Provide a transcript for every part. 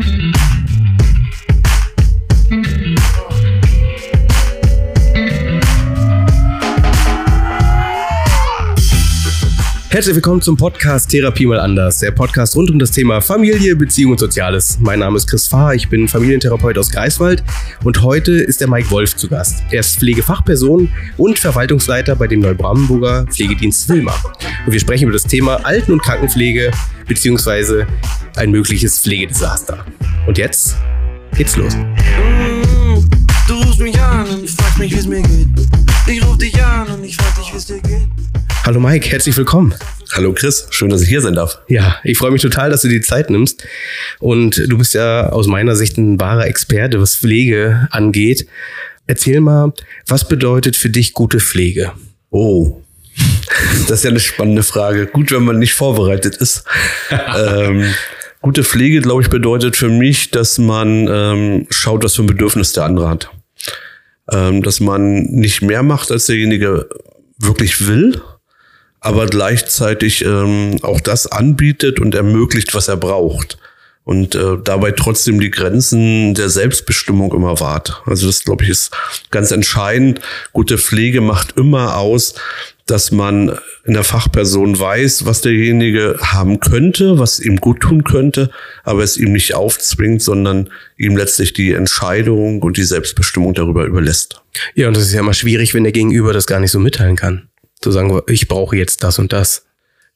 thank you Herzlich willkommen zum Podcast Therapie mal anders, der Podcast rund um das Thema Familie, Beziehung und Soziales. Mein Name ist Chris Fahr, ich bin Familientherapeut aus Greifswald und heute ist der Mike Wolf zu Gast. Er ist Pflegefachperson und Verwaltungsleiter bei dem Neubrandenburger Pflegedienst Wilma. Und wir sprechen über das Thema Alten- und Krankenpflege bzw. ein mögliches Pflegedesaster. Und jetzt geht's los. Du rufst mich an und fragst mich, wie es mir geht. Ich ruf dich an und ich frag dich, wie es dir geht. Hallo Mike, herzlich willkommen. Hallo Chris, schön, dass ich hier sein darf. Ja, ich freue mich total, dass du die Zeit nimmst. Und du bist ja aus meiner Sicht ein wahrer Experte, was Pflege angeht. Erzähl mal, was bedeutet für dich gute Pflege? Oh, das ist ja eine spannende Frage. Gut, wenn man nicht vorbereitet ist. ähm, gute Pflege, glaube ich, bedeutet für mich, dass man ähm, schaut, was für ein Bedürfnis der andere hat. Ähm, dass man nicht mehr macht, als derjenige wirklich will, aber gleichzeitig ähm, auch das anbietet und ermöglicht, was er braucht. Und äh, dabei trotzdem die Grenzen der Selbstbestimmung immer wahrt. Also das, glaube ich, ist ganz entscheidend. Gute Pflege macht immer aus, dass man in der Fachperson weiß, was derjenige haben könnte, was ihm gut tun könnte, aber es ihm nicht aufzwingt, sondern ihm letztlich die Entscheidung und die Selbstbestimmung darüber überlässt. Ja, und das ist ja immer schwierig, wenn der Gegenüber das gar nicht so mitteilen kann. Zu sagen, ich brauche jetzt das und das.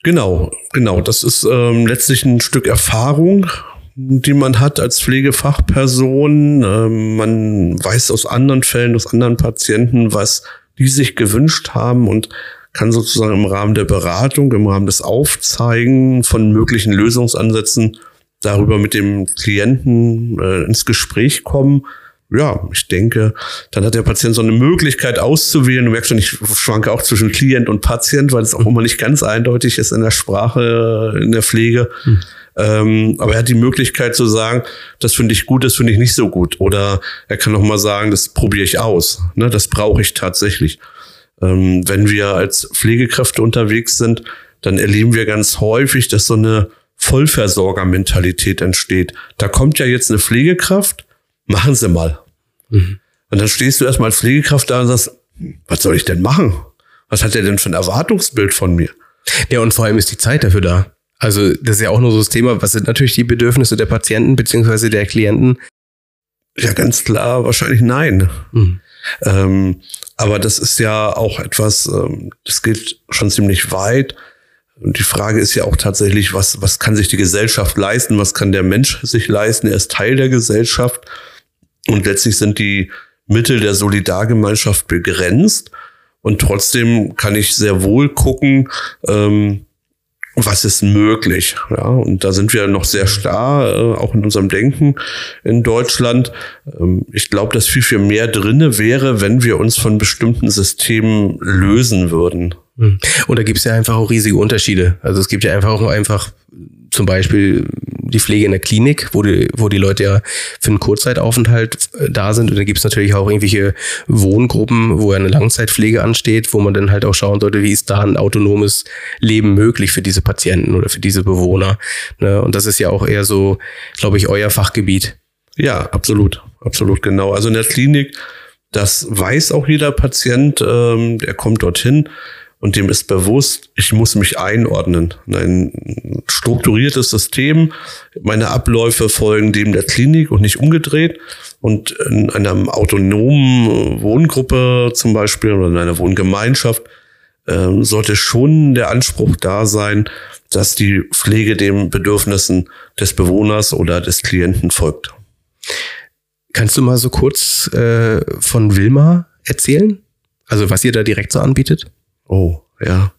Genau, genau. Das ist ähm, letztlich ein Stück Erfahrung, die man hat als Pflegefachperson. Ähm, man weiß aus anderen Fällen, aus anderen Patienten, was die sich gewünscht haben und kann sozusagen im Rahmen der Beratung, im Rahmen des Aufzeigen von möglichen Lösungsansätzen darüber mit dem Klienten äh, ins Gespräch kommen. Ja, ich denke, dann hat der Patient so eine Möglichkeit auszuwählen. Du merkst schon, ich schwanke auch zwischen Klient und Patient, weil es auch immer nicht ganz eindeutig ist in der Sprache, in der Pflege. Hm. Ähm, aber er hat die Möglichkeit zu sagen, das finde ich gut, das finde ich nicht so gut. Oder er kann auch mal sagen, das probiere ich aus. Ne, das brauche ich tatsächlich. Ähm, wenn wir als Pflegekräfte unterwegs sind, dann erleben wir ganz häufig, dass so eine Vollversorgermentalität entsteht. Da kommt ja jetzt eine Pflegekraft, machen Sie mal. Mhm. Und dann stehst du erstmal als Pflegekraft da und sagst, was soll ich denn machen? Was hat er denn für ein Erwartungsbild von mir? Ja, und vor allem ist die Zeit dafür da. Also, das ist ja auch nur so das Thema, was sind natürlich die Bedürfnisse der Patienten beziehungsweise der Klienten? Ja, ganz klar, wahrscheinlich nein. Mhm. Ähm, aber das ist ja auch etwas, ähm, das geht schon ziemlich weit. Und die Frage ist ja auch tatsächlich, was, was kann sich die Gesellschaft leisten? Was kann der Mensch sich leisten? Er ist Teil der Gesellschaft. Und letztlich sind die Mittel der Solidargemeinschaft begrenzt. Und trotzdem kann ich sehr wohl gucken, ähm, was ist möglich. Ja, und da sind wir noch sehr starr, äh, auch in unserem Denken in Deutschland. Ähm, ich glaube, dass viel, viel mehr drinne wäre, wenn wir uns von bestimmten Systemen lösen würden. Hm. Und da gibt es ja einfach auch riesige Unterschiede. Also es gibt ja einfach auch einfach zum Beispiel die Pflege in der Klinik, wo die, wo die Leute ja für einen Kurzzeitaufenthalt äh, da sind. Und dann gibt es natürlich auch irgendwelche Wohngruppen, wo ja eine Langzeitpflege ansteht, wo man dann halt auch schauen sollte, wie ist da ein autonomes Leben möglich für diese Patienten oder für diese Bewohner. Ne? Und das ist ja auch eher so, glaube ich, euer Fachgebiet. Ja, absolut. Absolut, genau. Also in der Klinik, das weiß auch jeder Patient, ähm, der kommt dorthin und dem ist bewusst, ich muss mich einordnen. Ein strukturiertes System, meine Abläufe folgen dem der Klinik und nicht umgedreht. Und in einer autonomen Wohngruppe zum Beispiel oder in einer Wohngemeinschaft ähm, sollte schon der Anspruch da sein, dass die Pflege den Bedürfnissen des Bewohners oder des Klienten folgt. Kannst du mal so kurz äh, von Wilma erzählen? Also was ihr da direkt so anbietet? Oh, ja.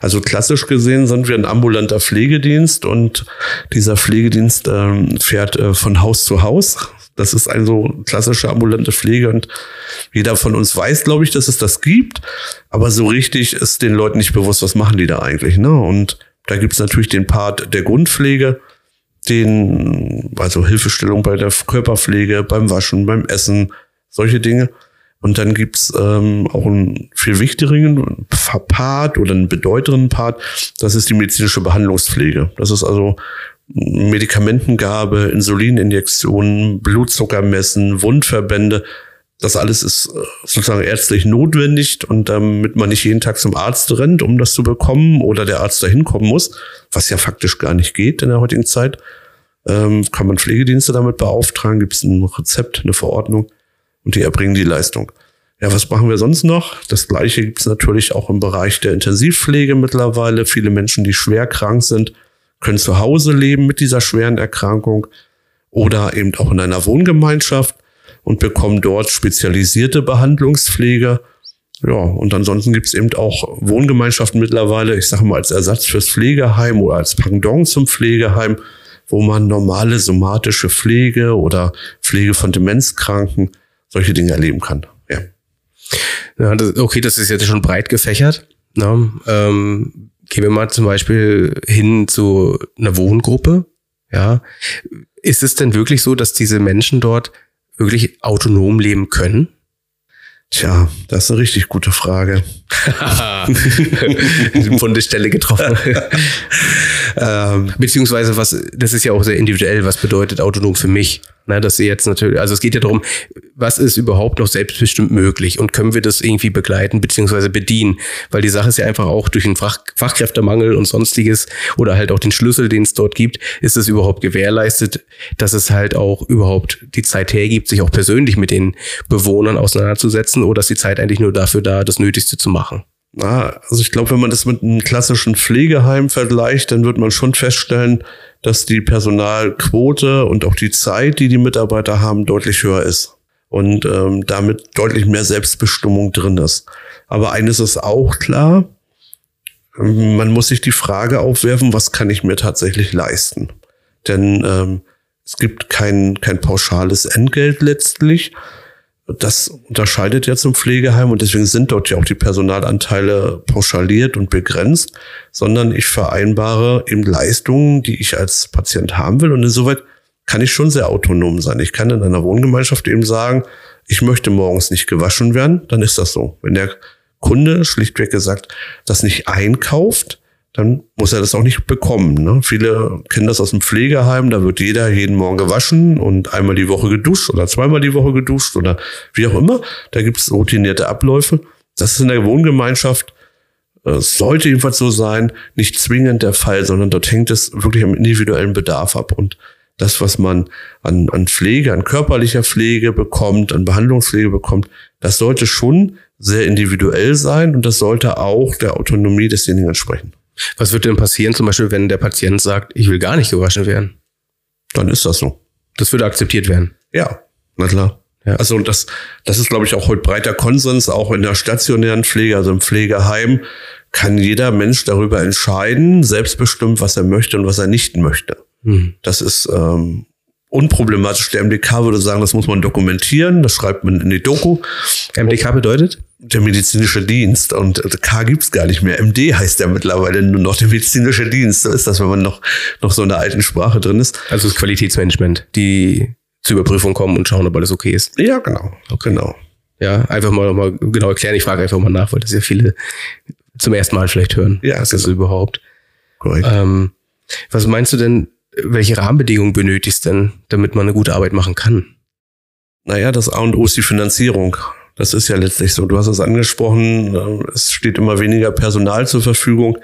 Also klassisch gesehen sind wir ein ambulanter Pflegedienst und dieser Pflegedienst ähm, fährt äh, von Haus zu Haus. Das ist also klassische ambulante Pflege und jeder von uns weiß, glaube ich, dass es das gibt. Aber so richtig ist den Leuten nicht bewusst, was machen die da eigentlich. Ne? Und da gibt es natürlich den Part der Grundpflege, den, also Hilfestellung bei der Körperpflege, beim Waschen, beim Essen, solche Dinge. Und dann gibt's ähm, auch einen viel wichtigeren Part oder einen bedeutenden Part, das ist die medizinische Behandlungspflege. Das ist also Medikamentengabe, Insulininjektionen, Blutzuckermessen, Wundverbände. Das alles ist äh, sozusagen ärztlich notwendig und damit man nicht jeden Tag zum Arzt rennt, um das zu bekommen oder der Arzt dahin kommen muss, was ja faktisch gar nicht geht in der heutigen Zeit, ähm, kann man Pflegedienste damit beauftragen, gibt es ein Rezept, eine Verordnung und die erbringen die Leistung. Ja, was machen wir sonst noch? Das gleiche gibt es natürlich auch im Bereich der Intensivpflege mittlerweile. Viele Menschen, die schwer krank sind, können zu Hause leben mit dieser schweren Erkrankung oder eben auch in einer Wohngemeinschaft und bekommen dort spezialisierte Behandlungspflege. Ja, und ansonsten gibt es eben auch Wohngemeinschaften mittlerweile, ich sage mal als Ersatz fürs Pflegeheim oder als Pendant zum Pflegeheim, wo man normale somatische Pflege oder Pflege von Demenzkranken solche Dinge erleben kann. Ja. Ja, das, okay, das ist jetzt schon breit gefächert. Ne? Ähm, gehen wir mal zum Beispiel hin zu einer Wohngruppe. Ja, ist es denn wirklich so, dass diese Menschen dort wirklich autonom leben können? Tja, das ist eine richtig gute Frage. Von der Stelle getroffen. ähm, beziehungsweise was, das ist ja auch sehr individuell, was bedeutet autonom für mich? Na, dass sie jetzt natürlich, also es geht ja darum, was ist überhaupt noch selbstbestimmt möglich und können wir das irgendwie begleiten beziehungsweise bedienen? Weil die Sache ist ja einfach auch durch den Fach, Fachkräftemangel und sonstiges oder halt auch den Schlüssel, den es dort gibt, ist es überhaupt gewährleistet, dass es halt auch überhaupt die Zeit hergibt, sich auch persönlich mit den Bewohnern auseinanderzusetzen oder ist die Zeit eigentlich nur dafür da, das Nötigste zu machen? Na, also ich glaube, wenn man das mit einem klassischen Pflegeheim vergleicht, dann wird man schon feststellen, dass die Personalquote und auch die Zeit, die die Mitarbeiter haben, deutlich höher ist und ähm, damit deutlich mehr Selbstbestimmung drin ist. Aber eines ist auch klar, man muss sich die Frage aufwerfen, was kann ich mir tatsächlich leisten? Denn ähm, es gibt kein, kein pauschales Entgelt letztlich, das unterscheidet ja zum Pflegeheim und deswegen sind dort ja auch die Personalanteile pauschaliert und begrenzt, sondern ich vereinbare eben Leistungen, die ich als Patient haben will und insoweit kann ich schon sehr autonom sein. Ich kann in einer Wohngemeinschaft eben sagen, ich möchte morgens nicht gewaschen werden, dann ist das so. Wenn der Kunde schlichtweg gesagt das nicht einkauft, dann muss er das auch nicht bekommen. Ne? Viele kennen das aus dem Pflegeheim, da wird jeder jeden Morgen gewaschen und einmal die Woche geduscht oder zweimal die Woche geduscht oder wie auch immer. Da gibt es routinierte Abläufe. Das ist in der Wohngemeinschaft, äh, sollte jedenfalls so sein, nicht zwingend der Fall, sondern dort hängt es wirklich am individuellen Bedarf ab. Und das, was man an, an Pflege, an körperlicher Pflege bekommt, an Behandlungspflege bekommt, das sollte schon sehr individuell sein und das sollte auch der Autonomie desjenigen entsprechen. Was wird denn passieren, zum Beispiel, wenn der Patient sagt, ich will gar nicht gewaschen werden? Dann ist das so. Das würde akzeptiert werden. Ja, na klar. Ja. Also das, das ist, glaube ich, auch heute breiter Konsens, auch in der stationären Pflege, also im Pflegeheim, kann jeder Mensch darüber entscheiden, selbstbestimmt, was er möchte und was er nicht möchte. Mhm. Das ist ähm, unproblematisch. Der MDK würde sagen, das muss man dokumentieren, das schreibt man in die Doku. MDK bedeutet? der medizinische Dienst und K gibt's gar nicht mehr. MD heißt ja mittlerweile nur noch der medizinische Dienst. So ist das, wenn man noch, noch so in der alten Sprache drin ist. Also das Qualitätsmanagement, die zur Überprüfung kommen und schauen, ob alles okay ist. Ja, genau. Okay. Genau. Ja, einfach mal, mal genau erklären. Ich frage einfach mal nach, weil das ja viele zum ersten Mal vielleicht hören. Ja, ist das genau. überhaupt. Korrekt. Ähm, was meinst du denn, welche Rahmenbedingungen benötigst denn, damit man eine gute Arbeit machen kann? Naja, das A und O ist die Finanzierung. Das ist ja letztlich so. Du hast es angesprochen, äh, es steht immer weniger Personal zur Verfügung.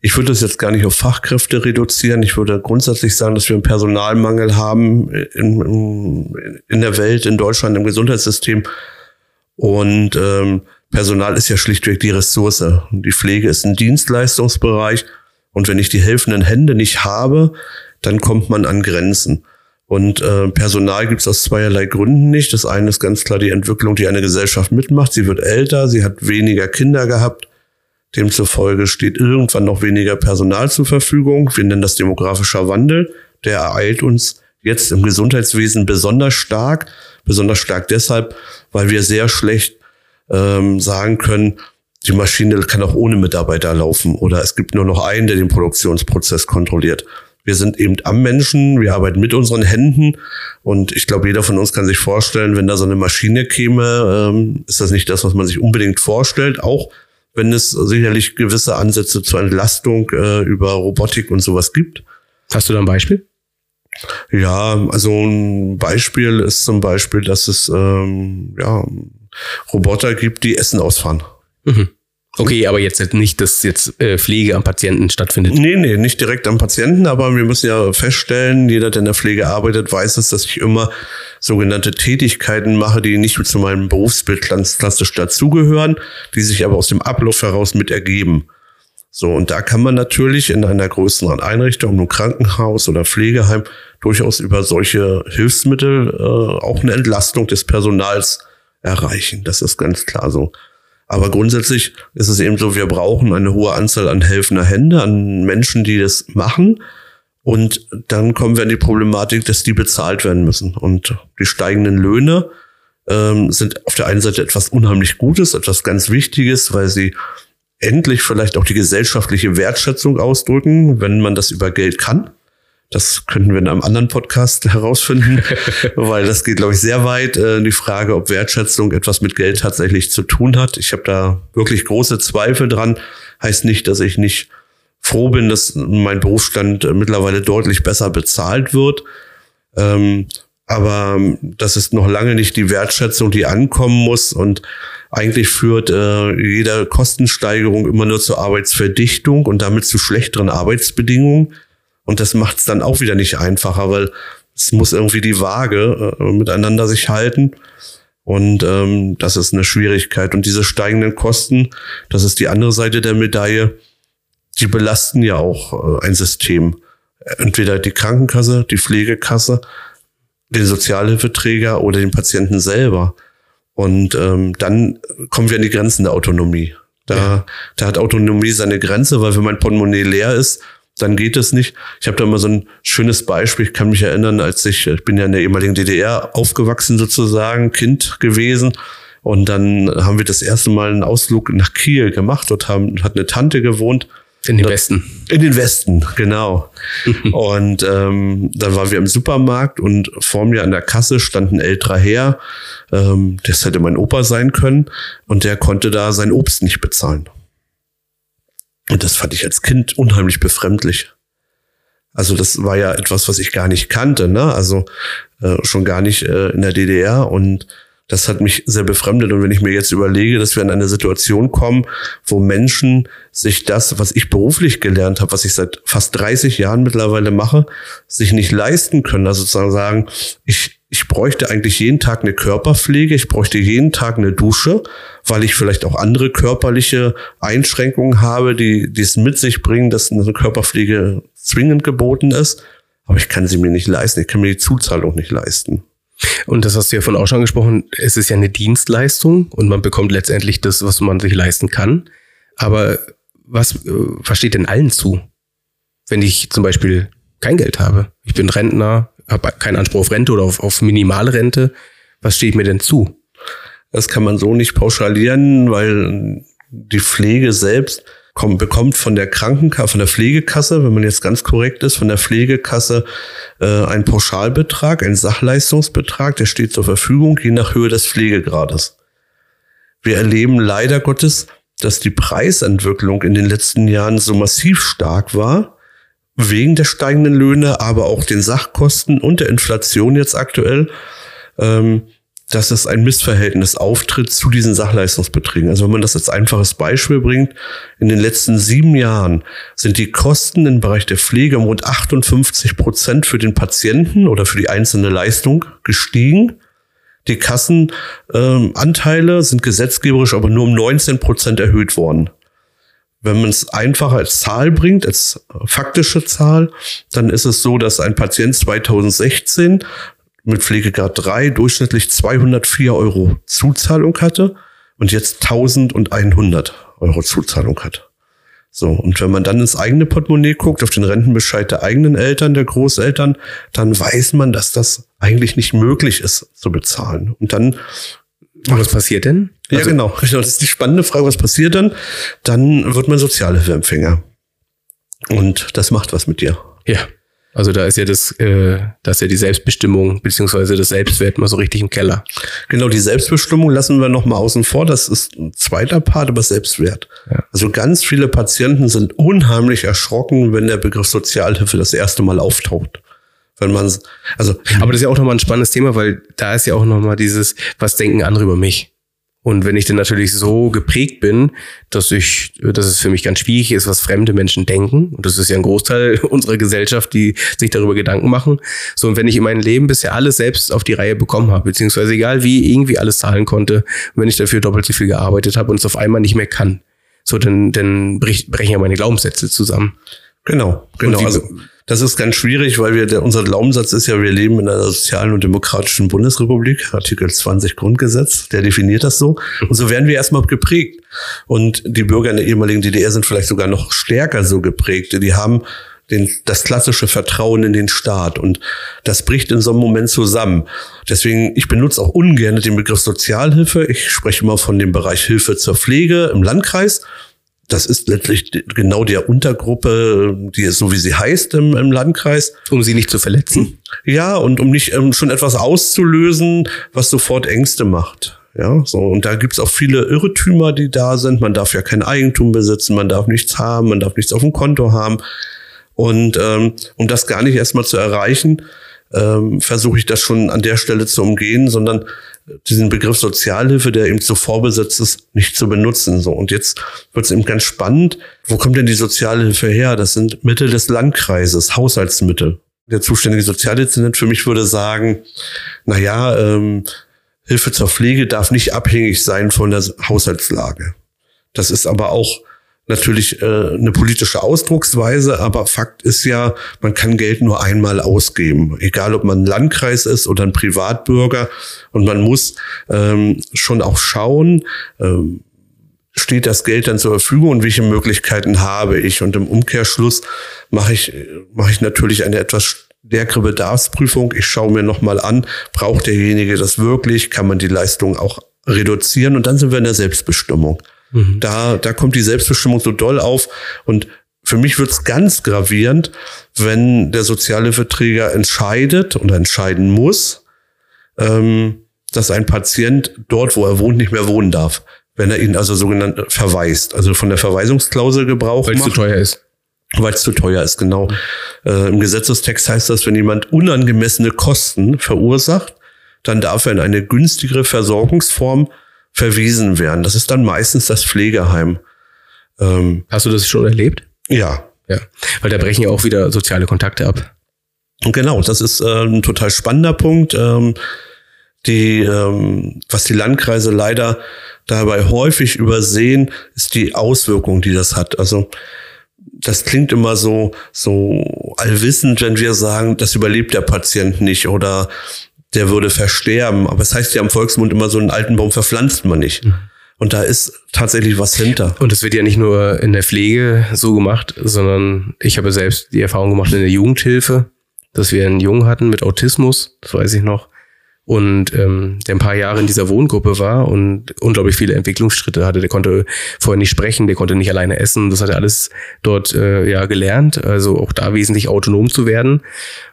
Ich würde das jetzt gar nicht auf Fachkräfte reduzieren. Ich würde grundsätzlich sagen, dass wir einen Personalmangel haben in, in der Welt, in Deutschland, im Gesundheitssystem. Und ähm, Personal ist ja schlichtweg die Ressource. Die Pflege ist ein Dienstleistungsbereich. Und wenn ich die helfenden Hände nicht habe, dann kommt man an Grenzen. Und äh, Personal gibt es aus zweierlei Gründen nicht. Das eine ist ganz klar die Entwicklung, die eine Gesellschaft mitmacht. Sie wird älter, sie hat weniger Kinder gehabt. Demzufolge steht irgendwann noch weniger Personal zur Verfügung. Wir nennen das demografischer Wandel. Der ereilt uns jetzt im Gesundheitswesen besonders stark. Besonders stark deshalb, weil wir sehr schlecht ähm, sagen können, die Maschine kann auch ohne Mitarbeiter laufen oder es gibt nur noch einen, der den Produktionsprozess kontrolliert. Wir sind eben am Menschen, wir arbeiten mit unseren Händen und ich glaube, jeder von uns kann sich vorstellen, wenn da so eine Maschine käme, ähm, ist das nicht das, was man sich unbedingt vorstellt, auch wenn es sicherlich gewisse Ansätze zur Entlastung äh, über Robotik und sowas gibt. Hast du da ein Beispiel? Ja, also ein Beispiel ist zum Beispiel, dass es ähm, ja, Roboter gibt, die Essen ausfahren. Mhm. Okay, aber jetzt nicht, dass jetzt äh, Pflege am Patienten stattfindet. Nee, nee, nicht direkt am Patienten, aber wir müssen ja feststellen, jeder, der in der Pflege arbeitet, weiß es, dass ich immer sogenannte Tätigkeiten mache, die nicht zu meinem Berufsbild ganz klassisch dazugehören, die sich aber aus dem Ablauf heraus mit ergeben. So, und da kann man natürlich in einer größeren Einrichtung, einem Krankenhaus oder Pflegeheim, durchaus über solche Hilfsmittel äh, auch eine Entlastung des Personals erreichen. Das ist ganz klar so. Aber grundsätzlich ist es eben so, wir brauchen eine hohe Anzahl an helfender Hände, an Menschen, die das machen. Und dann kommen wir in die Problematik, dass die bezahlt werden müssen. Und die steigenden Löhne ähm, sind auf der einen Seite etwas unheimlich Gutes, etwas ganz Wichtiges, weil sie endlich vielleicht auch die gesellschaftliche Wertschätzung ausdrücken, wenn man das über Geld kann. Das könnten wir in einem anderen Podcast herausfinden, weil das geht, glaube ich, sehr weit. Äh, die Frage, ob Wertschätzung etwas mit Geld tatsächlich zu tun hat. Ich habe da wirklich große Zweifel dran. Heißt nicht, dass ich nicht froh bin, dass mein Berufsstand äh, mittlerweile deutlich besser bezahlt wird. Ähm, aber das ist noch lange nicht die Wertschätzung, die ankommen muss. Und eigentlich führt äh, jede Kostensteigerung immer nur zur Arbeitsverdichtung und damit zu schlechteren Arbeitsbedingungen. Und das macht es dann auch wieder nicht einfacher, weil es muss irgendwie die Waage äh, miteinander sich halten. Und ähm, das ist eine Schwierigkeit. Und diese steigenden Kosten, das ist die andere Seite der Medaille, die belasten ja auch äh, ein System. Entweder die Krankenkasse, die Pflegekasse, den Sozialhilfeträger oder den Patienten selber. Und ähm, dann kommen wir an die Grenzen der Autonomie. Da, ja. da hat Autonomie seine Grenze, weil wenn mein Portemonnaie leer ist, dann geht es nicht. Ich habe da mal so ein schönes Beispiel. Ich kann mich erinnern, als ich, ich bin ja in der ehemaligen DDR aufgewachsen sozusagen, Kind gewesen. Und dann haben wir das erste Mal einen Ausflug nach Kiel gemacht. Dort haben, hat eine Tante gewohnt. In den Westen. In den Westen, genau. und ähm, dann waren wir im Supermarkt und vor mir an der Kasse stand ein älterer Herr. Ähm, das hätte mein Opa sein können. Und der konnte da sein Obst nicht bezahlen. Und das fand ich als Kind unheimlich befremdlich. Also das war ja etwas, was ich gar nicht kannte, ne? Also äh, schon gar nicht äh, in der DDR und das hat mich sehr befremdet. Und wenn ich mir jetzt überlege, dass wir in eine Situation kommen, wo Menschen sich das, was ich beruflich gelernt habe, was ich seit fast 30 Jahren mittlerweile mache, sich nicht leisten können. Also sozusagen sagen, ich, ich bräuchte eigentlich jeden Tag eine Körperpflege, ich bräuchte jeden Tag eine Dusche, weil ich vielleicht auch andere körperliche Einschränkungen habe, die, die es mit sich bringen, dass eine Körperpflege zwingend geboten ist. Aber ich kann sie mir nicht leisten, ich kann mir die Zuzahlung nicht leisten. Und das hast du ja von auch schon angesprochen, es ist ja eine Dienstleistung und man bekommt letztendlich das, was man sich leisten kann. Aber was, äh, was steht denn allen zu? Wenn ich zum Beispiel kein Geld habe, ich bin Rentner, habe keinen Anspruch auf Rente oder auf, auf Minimalrente, was steht mir denn zu? Das kann man so nicht pauschalieren, weil die Pflege selbst kommt, bekommt von der Krankenkasse, von der Pflegekasse, wenn man jetzt ganz korrekt ist, von der Pflegekasse äh, einen Pauschalbetrag, einen Sachleistungsbetrag, der steht zur Verfügung, je nach Höhe des Pflegegrades. Wir erleben leider Gottes, dass die Preisentwicklung in den letzten Jahren so massiv stark war, wegen der steigenden Löhne, aber auch den Sachkosten und der Inflation jetzt aktuell, ähm, dass es ein Missverhältnis auftritt zu diesen Sachleistungsbeträgen. Also wenn man das als einfaches Beispiel bringt, in den letzten sieben Jahren sind die Kosten im Bereich der Pflege um rund 58 Prozent für den Patienten oder für die einzelne Leistung gestiegen. Die Kassenanteile ähm, sind gesetzgeberisch aber nur um 19 Prozent erhöht worden. Wenn man es einfacher als Zahl bringt, als faktische Zahl, dann ist es so, dass ein Patient 2016 mit Pflegegrad 3 durchschnittlich 204 Euro Zuzahlung hatte und jetzt 1100 Euro Zuzahlung hat. So, und wenn man dann ins eigene Portemonnaie guckt, auf den Rentenbescheid der eigenen Eltern, der Großeltern, dann weiß man, dass das eigentlich nicht möglich ist zu bezahlen. Und dann. Und was passiert denn? Ja, also, genau. Das ist die spannende Frage, was passiert dann? Dann wird man Sozialhilfeempfänger. Und das macht was mit dir. Ja. Also da ist ja das, äh, da ist ja die Selbstbestimmung beziehungsweise das Selbstwert mal so richtig im Keller. Genau, die Selbstbestimmung lassen wir noch mal außen vor. Das ist ein zweiter Part, aber Selbstwert. Ja. Also ganz viele Patienten sind unheimlich erschrocken, wenn der Begriff Sozialhilfe das erste Mal auftaucht. Wenn man, also. Aber das ist ja auch nochmal ein spannendes Thema, weil da ist ja auch nochmal dieses, was denken andere über mich? Und wenn ich dann natürlich so geprägt bin, dass ich, dass es für mich ganz schwierig ist, was fremde Menschen denken, und das ist ja ein Großteil unserer Gesellschaft, die sich darüber Gedanken machen. So, und wenn ich in meinem Leben bisher alles selbst auf die Reihe bekommen habe, beziehungsweise egal wie, irgendwie alles zahlen konnte, wenn ich dafür doppelt so viel gearbeitet habe und es auf einmal nicht mehr kann, so, dann, dann brechen ja meine Glaubenssätze zusammen. Genau, genau. Also das ist ganz schwierig, weil wir, der, unser Glaubenssatz ist ja, wir leben in einer sozialen und demokratischen Bundesrepublik, Artikel 20 Grundgesetz, der definiert das so. Und so werden wir erstmal geprägt. Und die Bürger in der ehemaligen DDR sind vielleicht sogar noch stärker so geprägt. Die haben den, das klassische Vertrauen in den Staat. Und das bricht in so einem Moment zusammen. Deswegen, ich benutze auch ungern den Begriff Sozialhilfe. Ich spreche immer von dem Bereich Hilfe zur Pflege im Landkreis das ist letztlich genau der Untergruppe, die ist so wie sie heißt im, im Landkreis. Um sie nicht zu verletzen. Ja, und um nicht ähm, schon etwas auszulösen, was sofort Ängste macht. Ja, so. Und da gibt's auch viele Irrtümer, die da sind. Man darf ja kein Eigentum besitzen, man darf nichts haben, man darf nichts auf dem Konto haben. Und ähm, um das gar nicht erstmal zu erreichen, ähm, versuche ich das schon an der Stelle zu umgehen, sondern diesen Begriff Sozialhilfe, der eben so vorbesetzt ist, nicht zu benutzen. So und jetzt wird es eben ganz spannend. Wo kommt denn die Sozialhilfe her? Das sind Mittel des Landkreises, Haushaltsmittel. Der zuständige Sozialdezernent für mich würde sagen, na ja, ähm, Hilfe zur Pflege darf nicht abhängig sein von der Haushaltslage. Das ist aber auch natürlich äh, eine politische Ausdrucksweise, aber Fakt ist ja, man kann Geld nur einmal ausgeben, egal ob man ein Landkreis ist oder ein Privatbürger. Und man muss ähm, schon auch schauen, ähm, steht das Geld dann zur Verfügung und welche Möglichkeiten habe ich. Und im Umkehrschluss mache ich, mache ich natürlich eine etwas stärkere Bedarfsprüfung. Ich schaue mir nochmal an, braucht derjenige das wirklich? Kann man die Leistung auch reduzieren? Und dann sind wir in der Selbstbestimmung. Mhm. Da, da kommt die Selbstbestimmung so doll auf. Und für mich wird es ganz gravierend, wenn der Sozialhilfeträger entscheidet oder entscheiden muss, ähm, dass ein Patient dort, wo er wohnt, nicht mehr wohnen darf. Wenn er ihn also sogenannt verweist, also von der Verweisungsklausel Gebrauch Weil es zu teuer ist. Weil es zu teuer ist, genau. Äh, Im Gesetzestext heißt das, wenn jemand unangemessene Kosten verursacht, dann darf er in eine günstigere Versorgungsform verwiesen werden. Das ist dann meistens das Pflegeheim. Ähm, Hast du das schon erlebt? Ja. Ja, weil da brechen ja auch wieder soziale Kontakte ab. Genau, das ist äh, ein total spannender Punkt. Ähm, die, ähm, was die Landkreise leider dabei häufig übersehen, ist die Auswirkung, die das hat. Also das klingt immer so, so allwissend, wenn wir sagen, das überlebt der Patient nicht oder der würde versterben. Aber es heißt ja im Volksmund immer, so einen alten Baum verpflanzt man nicht. Mhm. Und da ist tatsächlich was hinter. Und es wird ja nicht nur in der Pflege so gemacht, sondern ich habe selbst die Erfahrung gemacht in der Jugendhilfe, dass wir einen Jungen hatten mit Autismus, das weiß ich noch, und ähm, der ein paar Jahre in dieser Wohngruppe war und unglaublich viele Entwicklungsschritte hatte. Der konnte vorher nicht sprechen, der konnte nicht alleine essen. Das hat er alles dort äh, ja gelernt, also auch da wesentlich autonom zu werden.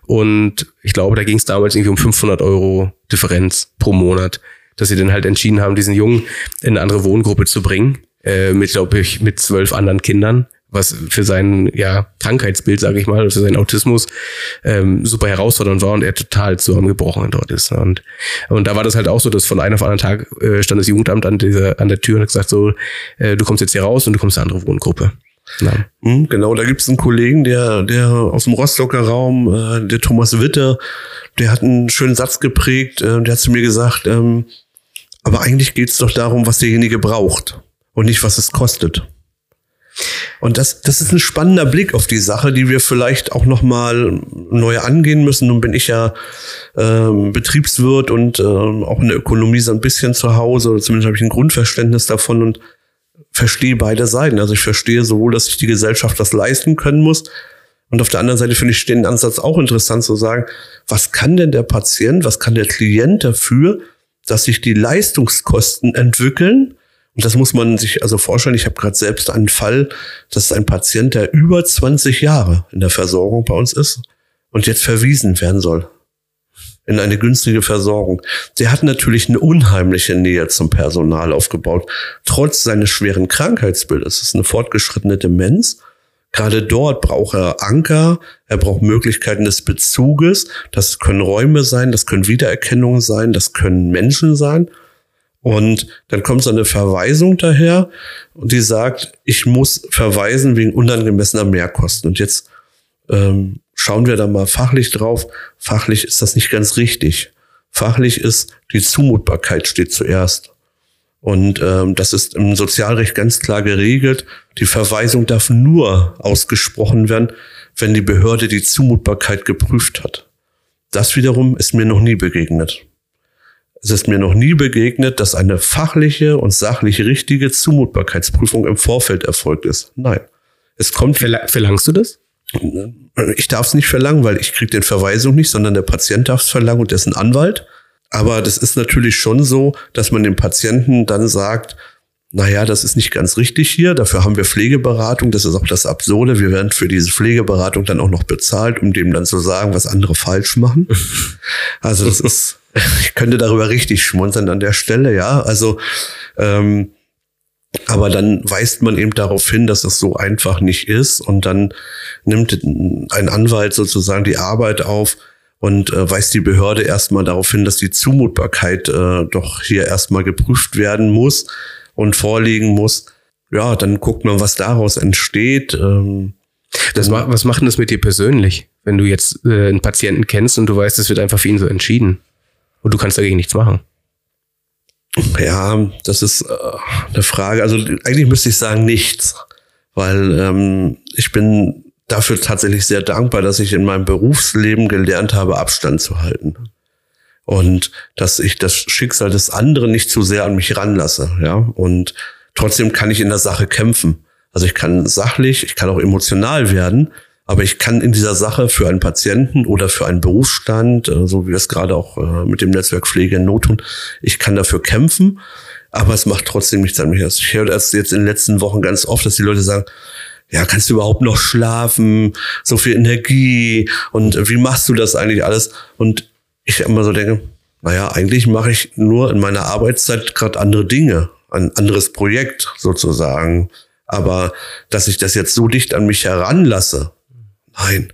Und ich glaube, da ging es damals irgendwie um 500 Euro Differenz pro Monat, dass sie dann halt entschieden haben, diesen Jungen in eine andere Wohngruppe zu bringen, äh, mit glaube ich mit zwölf anderen Kindern was für sein ja, Krankheitsbild, sage ich mal, für seinen Autismus ähm, super herausfordernd war und er total zusammengebrochen dort ist. Und, und da war das halt auch so, dass von einem auf anderen Tag äh, stand das Jugendamt an, dieser, an der Tür und hat gesagt, so, äh, du kommst jetzt hier raus und du kommst in eine andere Wohngruppe. Ja. Mhm, genau, da gibt es einen Kollegen, der, der aus dem Rostocker Raum, äh, der Thomas Witte, der hat einen schönen Satz geprägt, äh, der hat zu mir gesagt, ähm, aber eigentlich geht es doch darum, was derjenige braucht und nicht, was es kostet. Und das, das ist ein spannender Blick auf die Sache, die wir vielleicht auch nochmal neu angehen müssen. Nun bin ich ja ähm, Betriebswirt und ähm, auch in der Ökonomie so ein bisschen zu Hause, oder zumindest habe ich ein Grundverständnis davon und verstehe beide Seiten. Also ich verstehe sowohl, dass sich die Gesellschaft das leisten können muss, und auf der anderen Seite finde ich den Ansatz auch interessant zu sagen, was kann denn der Patient, was kann der Klient dafür, dass sich die Leistungskosten entwickeln, und das muss man sich also vorstellen. Ich habe gerade selbst einen Fall, das ist ein Patient, der über 20 Jahre in der Versorgung bei uns ist und jetzt verwiesen werden soll in eine günstige Versorgung. Der hat natürlich eine unheimliche Nähe zum Personal aufgebaut, trotz seines schweren Krankheitsbildes. Es ist eine fortgeschrittene Demenz. Gerade dort braucht er Anker, er braucht Möglichkeiten des Bezuges. Das können Räume sein, das können Wiedererkennungen sein, das können Menschen sein. Und dann kommt so eine Verweisung daher und die sagt, ich muss verweisen wegen unangemessener Mehrkosten. Und jetzt ähm, schauen wir da mal fachlich drauf. Fachlich ist das nicht ganz richtig. Fachlich ist die Zumutbarkeit steht zuerst. Und ähm, das ist im Sozialrecht ganz klar geregelt. Die Verweisung darf nur ausgesprochen werden, wenn die Behörde die Zumutbarkeit geprüft hat. Das wiederum ist mir noch nie begegnet. Es ist mir noch nie begegnet, dass eine fachliche und sachlich richtige Zumutbarkeitsprüfung im Vorfeld erfolgt ist. Nein. Es kommt. Verlangst du das? Ich darf es nicht verlangen, weil ich kriege den Verweisung nicht, sondern der Patient darf es verlangen und dessen Anwalt. Aber das ist natürlich schon so, dass man dem Patienten dann sagt, naja, das ist nicht ganz richtig hier, dafür haben wir Pflegeberatung, das ist auch das Absurde, wir werden für diese Pflegeberatung dann auch noch bezahlt, um dem dann zu sagen, was andere falsch machen. Also das ist, ich könnte darüber richtig schmunzeln an der Stelle, ja. Also ähm, aber dann weist man eben darauf hin, dass es so einfach nicht ist und dann nimmt ein Anwalt sozusagen die Arbeit auf und äh, weist die Behörde erstmal darauf hin, dass die Zumutbarkeit äh, doch hier erstmal geprüft werden muss und vorliegen muss. Ja, dann guckt man, was daraus entsteht. Ähm, das, was macht denn das mit dir persönlich, wenn du jetzt äh, einen Patienten kennst und du weißt, es wird einfach für ihn so entschieden und du kannst dagegen nichts machen? Ja, das ist äh, eine Frage. Also eigentlich müsste ich sagen nichts, weil ähm, ich bin dafür tatsächlich sehr dankbar, dass ich in meinem Berufsleben gelernt habe, Abstand zu halten. Und dass ich das Schicksal des anderen nicht zu sehr an mich ranlasse, ja. Und trotzdem kann ich in der Sache kämpfen. Also ich kann sachlich, ich kann auch emotional werden, aber ich kann in dieser Sache für einen Patienten oder für einen Berufsstand, äh, so wie wir es gerade auch äh, mit dem Netzwerk Pflege in Not tun, ich kann dafür kämpfen, aber es macht trotzdem nichts an mich. Ich höre das jetzt in den letzten Wochen ganz oft, dass die Leute sagen, ja, kannst du überhaupt noch schlafen? So viel Energie und wie machst du das eigentlich alles? Und ich immer so denke, naja, eigentlich mache ich nur in meiner Arbeitszeit gerade andere Dinge, ein anderes Projekt sozusagen. Aber dass ich das jetzt so dicht an mich heranlasse, Nein.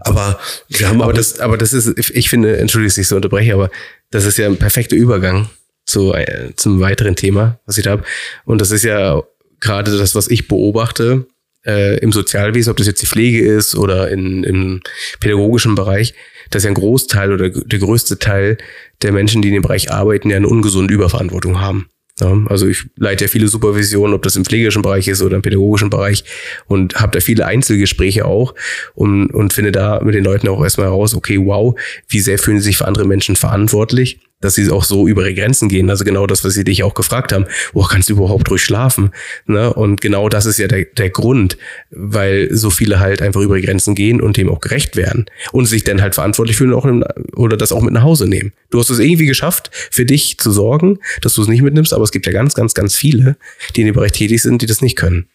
Aber wir haben aber das, aber das ist, ich finde, entschuldige, dass ich so unterbreche, aber das ist ja ein perfekter Übergang zu, äh, zum weiteren Thema, was ich da habe. Und das ist ja gerade das, was ich beobachte äh, im Sozialwesen, ob das jetzt die Pflege ist oder in, im pädagogischen Bereich, dass ja ein Großteil oder der größte Teil der Menschen, die in dem Bereich arbeiten, ja eine ungesunde Überverantwortung haben. Also ich leite ja viele Supervisionen, ob das im pflegerischen Bereich ist oder im pädagogischen Bereich und habe da viele Einzelgespräche auch und, und finde da mit den Leuten auch erstmal heraus, okay, wow, wie sehr fühlen sie sich für andere Menschen verantwortlich dass sie auch so über ihre Grenzen gehen. Also genau das, was sie dich auch gefragt haben, wo kannst du überhaupt ruhig schlafen? Ne? Und genau das ist ja der, der Grund, weil so viele halt einfach über ihre Grenzen gehen und dem auch gerecht werden und sich dann halt verantwortlich fühlen auch oder das auch mit nach Hause nehmen. Du hast es irgendwie geschafft, für dich zu sorgen, dass du es nicht mitnimmst, aber es gibt ja ganz, ganz, ganz viele, die in dem Bereich tätig sind, die das nicht können.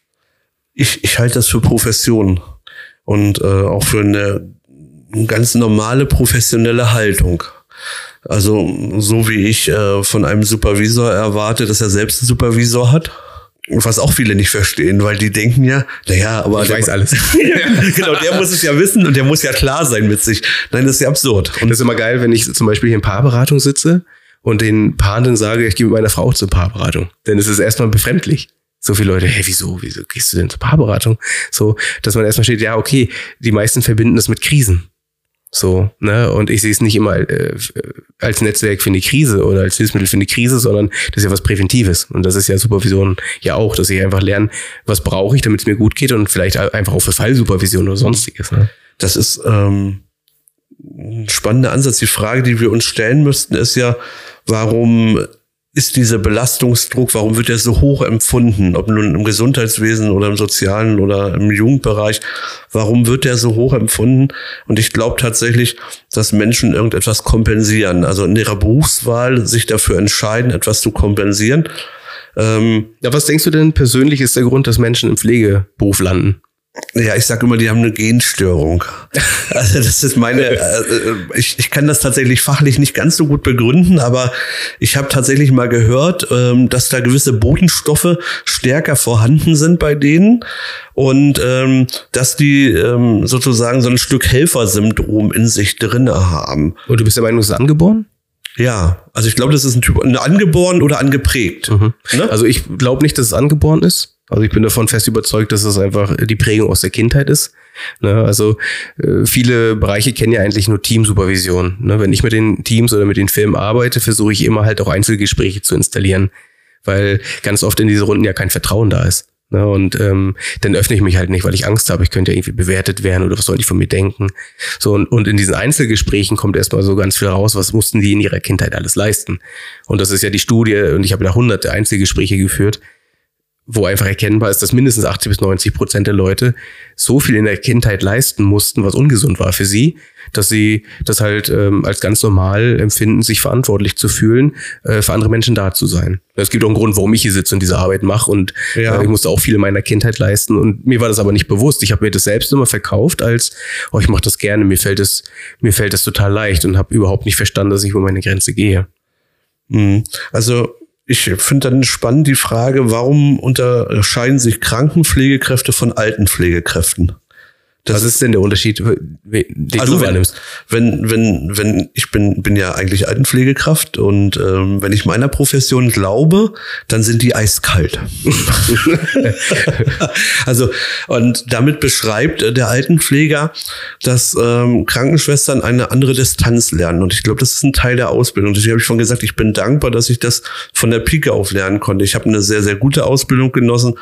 Ich, ich halte das für Profession und äh, auch für eine ganz normale professionelle Haltung. Also so wie ich äh, von einem Supervisor erwarte, dass er selbst einen Supervisor hat. Was auch viele nicht verstehen, weil die denken ja, naja, aber. Ich weiß alles. genau, der muss es ja wissen und der muss ja klar sein mit sich. Nein, das ist ja absurd. Und das ist immer geil, wenn ich zum Beispiel hier in Paarberatung sitze und den Paaren sage, ich gehe mit meiner Frau zur Paarberatung. Denn es ist erstmal befremdlich. So viele Leute, hey, wieso, wieso gehst du denn zur Paarberatung? So, dass man erstmal steht, ja, okay, die meisten verbinden das mit Krisen. So, ne? Und ich sehe es nicht immer äh, als Netzwerk für eine Krise oder als Hilfsmittel für eine Krise, sondern das ist ja was Präventives. Und das ist ja Supervision ja auch, dass ich einfach lerne, was brauche ich, damit es mir gut geht und vielleicht einfach auch für Fallsupervision oder sonstiges. Ne? Das ist ähm, ein spannender Ansatz. Die Frage, die wir uns stellen müssten, ist ja, warum ist dieser Belastungsdruck, warum wird er so hoch empfunden, ob nun im Gesundheitswesen oder im sozialen oder im Jugendbereich, warum wird er so hoch empfunden? Und ich glaube tatsächlich, dass Menschen irgendetwas kompensieren, also in ihrer Berufswahl sich dafür entscheiden, etwas zu kompensieren. Ähm, ja, was denkst du denn persönlich ist der Grund, dass Menschen im Pflegeberuf landen? Ja, ich sage immer, die haben eine Genstörung. Also das ist meine, äh, ich, ich kann das tatsächlich fachlich nicht ganz so gut begründen, aber ich habe tatsächlich mal gehört, ähm, dass da gewisse Botenstoffe stärker vorhanden sind bei denen und ähm, dass die ähm, sozusagen so ein Stück Helfersyndrom in sich drinne haben. Und du bist der Meinung, es ist angeboren? Ja, also ich glaube, das ist ein Typ, angeboren oder angeprägt. Mhm. Ne? Also ich glaube nicht, dass es angeboren ist. Also ich bin davon fest überzeugt, dass es einfach die Prägung aus der Kindheit ist. Ne? Also äh, viele Bereiche kennen ja eigentlich nur Teamsupervision. Ne? Wenn ich mit den Teams oder mit den Filmen arbeite, versuche ich immer halt auch Einzelgespräche zu installieren, weil ganz oft in diese Runden ja kein Vertrauen da ist. Ne? Und ähm, dann öffne ich mich halt nicht, weil ich Angst habe, ich könnte ja irgendwie bewertet werden oder was soll ich von mir denken. So und, und in diesen Einzelgesprächen kommt erstmal so ganz viel raus, was mussten die in ihrer Kindheit alles leisten. Und das ist ja die Studie, und ich habe da hunderte Einzelgespräche geführt wo einfach erkennbar ist, dass mindestens 80 bis 90 Prozent der Leute so viel in der Kindheit leisten mussten, was ungesund war für sie, dass sie das halt ähm, als ganz normal empfinden, sich verantwortlich zu fühlen, äh, für andere Menschen da zu sein. Es gibt auch einen Grund, warum ich hier sitze und diese Arbeit mache und ja. äh, ich musste auch viel in meiner Kindheit leisten und mir war das aber nicht bewusst. Ich habe mir das selbst immer verkauft als, oh, ich mache das gerne, mir fällt es, mir fällt es total leicht und habe überhaupt nicht verstanden, dass ich über meine Grenze gehe. Mhm. Also ich finde dann spannend die Frage, warum unterscheiden sich Krankenpflegekräfte von Altenpflegekräften? Das Was ist denn der Unterschied, den also du wahrnimmst? Wenn, wenn, wenn, ich bin, bin ja eigentlich Altenpflegekraft und ähm, wenn ich meiner Profession glaube, dann sind die eiskalt. also, und damit beschreibt äh, der Altenpfleger, dass ähm, Krankenschwestern eine andere Distanz lernen. Und ich glaube, das ist ein Teil der Ausbildung. Deswegen habe ich schon gesagt, ich bin dankbar, dass ich das von der Pike auf lernen konnte. Ich habe eine sehr, sehr gute Ausbildung genossen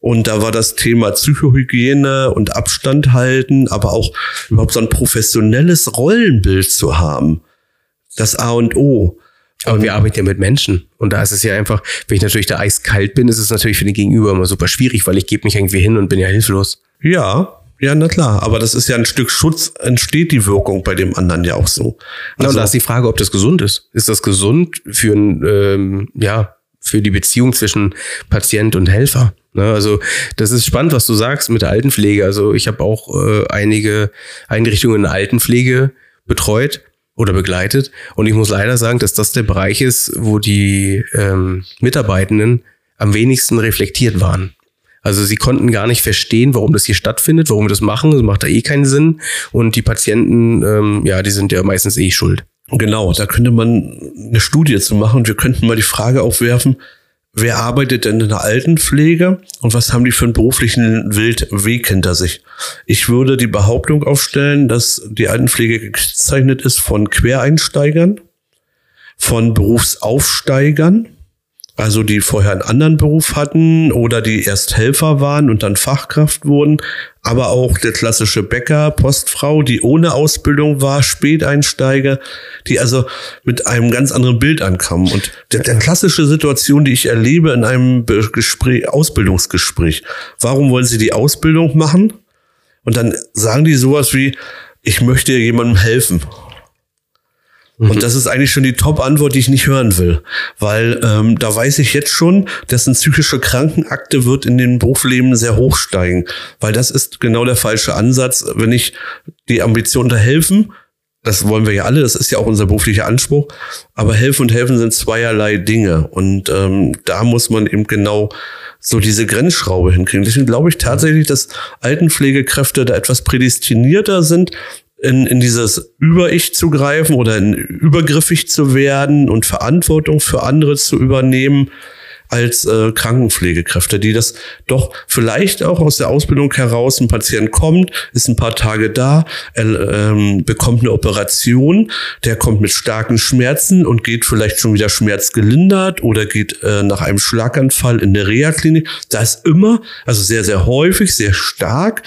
und da war das Thema Psychohygiene und Abstand halten, aber auch überhaupt so ein professionelles Rollenbild zu haben. Das A und O. Aber wir arbeiten ja mit Menschen. Und da ist es ja einfach, wenn ich natürlich da eiskalt bin, ist es natürlich für den Gegenüber immer super schwierig, weil ich gebe mich irgendwie hin und bin ja hilflos. Ja, ja, na klar. Aber das ist ja ein Stück Schutz, entsteht die Wirkung bei dem anderen ja auch so. Also, und da ist die Frage, ob das gesund ist. Ist das gesund für ein, ähm, ja, für die Beziehung zwischen Patient und Helfer? Ne, also das ist spannend, was du sagst mit der Altenpflege. Also ich habe auch äh, einige Einrichtungen in der Altenpflege betreut oder begleitet. Und ich muss leider sagen, dass das der Bereich ist, wo die ähm, Mitarbeitenden am wenigsten reflektiert waren. Also sie konnten gar nicht verstehen, warum das hier stattfindet, warum wir das machen. Das macht da eh keinen Sinn. Und die Patienten, ähm, ja, die sind ja meistens eh schuld. Genau, da könnte man eine Studie zu machen. Wir könnten mal die Frage aufwerfen, wer arbeitet denn in der Altenpflege und was haben die für einen beruflichen Wildweg hinter sich? Ich würde die Behauptung aufstellen, dass die Altenpflege gekennzeichnet ist von Quereinsteigern, von Berufsaufsteigern, also die vorher einen anderen Beruf hatten oder die erst Helfer waren und dann Fachkraft wurden, aber auch der klassische Bäcker, Postfrau, die ohne Ausbildung war, Späteinsteiger, die also mit einem ganz anderen Bild ankamen. Und der, der klassische Situation, die ich erlebe in einem Gespräch, Ausbildungsgespräch, warum wollen Sie die Ausbildung machen? Und dann sagen die sowas wie, ich möchte jemandem helfen. Mhm. Und das ist eigentlich schon die Top-Antwort, die ich nicht hören will. Weil ähm, da weiß ich jetzt schon, dass eine psychische Krankenakte wird in den Berufsleben sehr hoch steigen. Weil das ist genau der falsche Ansatz. Wenn ich die Ambition da helfen, das wollen wir ja alle, das ist ja auch unser beruflicher Anspruch. Aber helfen und helfen sind zweierlei Dinge. Und ähm, da muss man eben genau so diese Grenzschraube hinkriegen. Deswegen glaube ich tatsächlich, dass Altenpflegekräfte da etwas prädestinierter sind, in, in dieses Über-Ich zu greifen oder in übergriffig zu werden und Verantwortung für andere zu übernehmen als äh, Krankenpflegekräfte, die das doch vielleicht auch aus der Ausbildung heraus, ein Patient kommt, ist ein paar Tage da, er ähm, bekommt eine Operation, der kommt mit starken Schmerzen und geht vielleicht schon wieder schmerzgelindert oder geht äh, nach einem Schlaganfall in der Reha-Klinik. Da ist immer, also sehr, sehr häufig, sehr stark,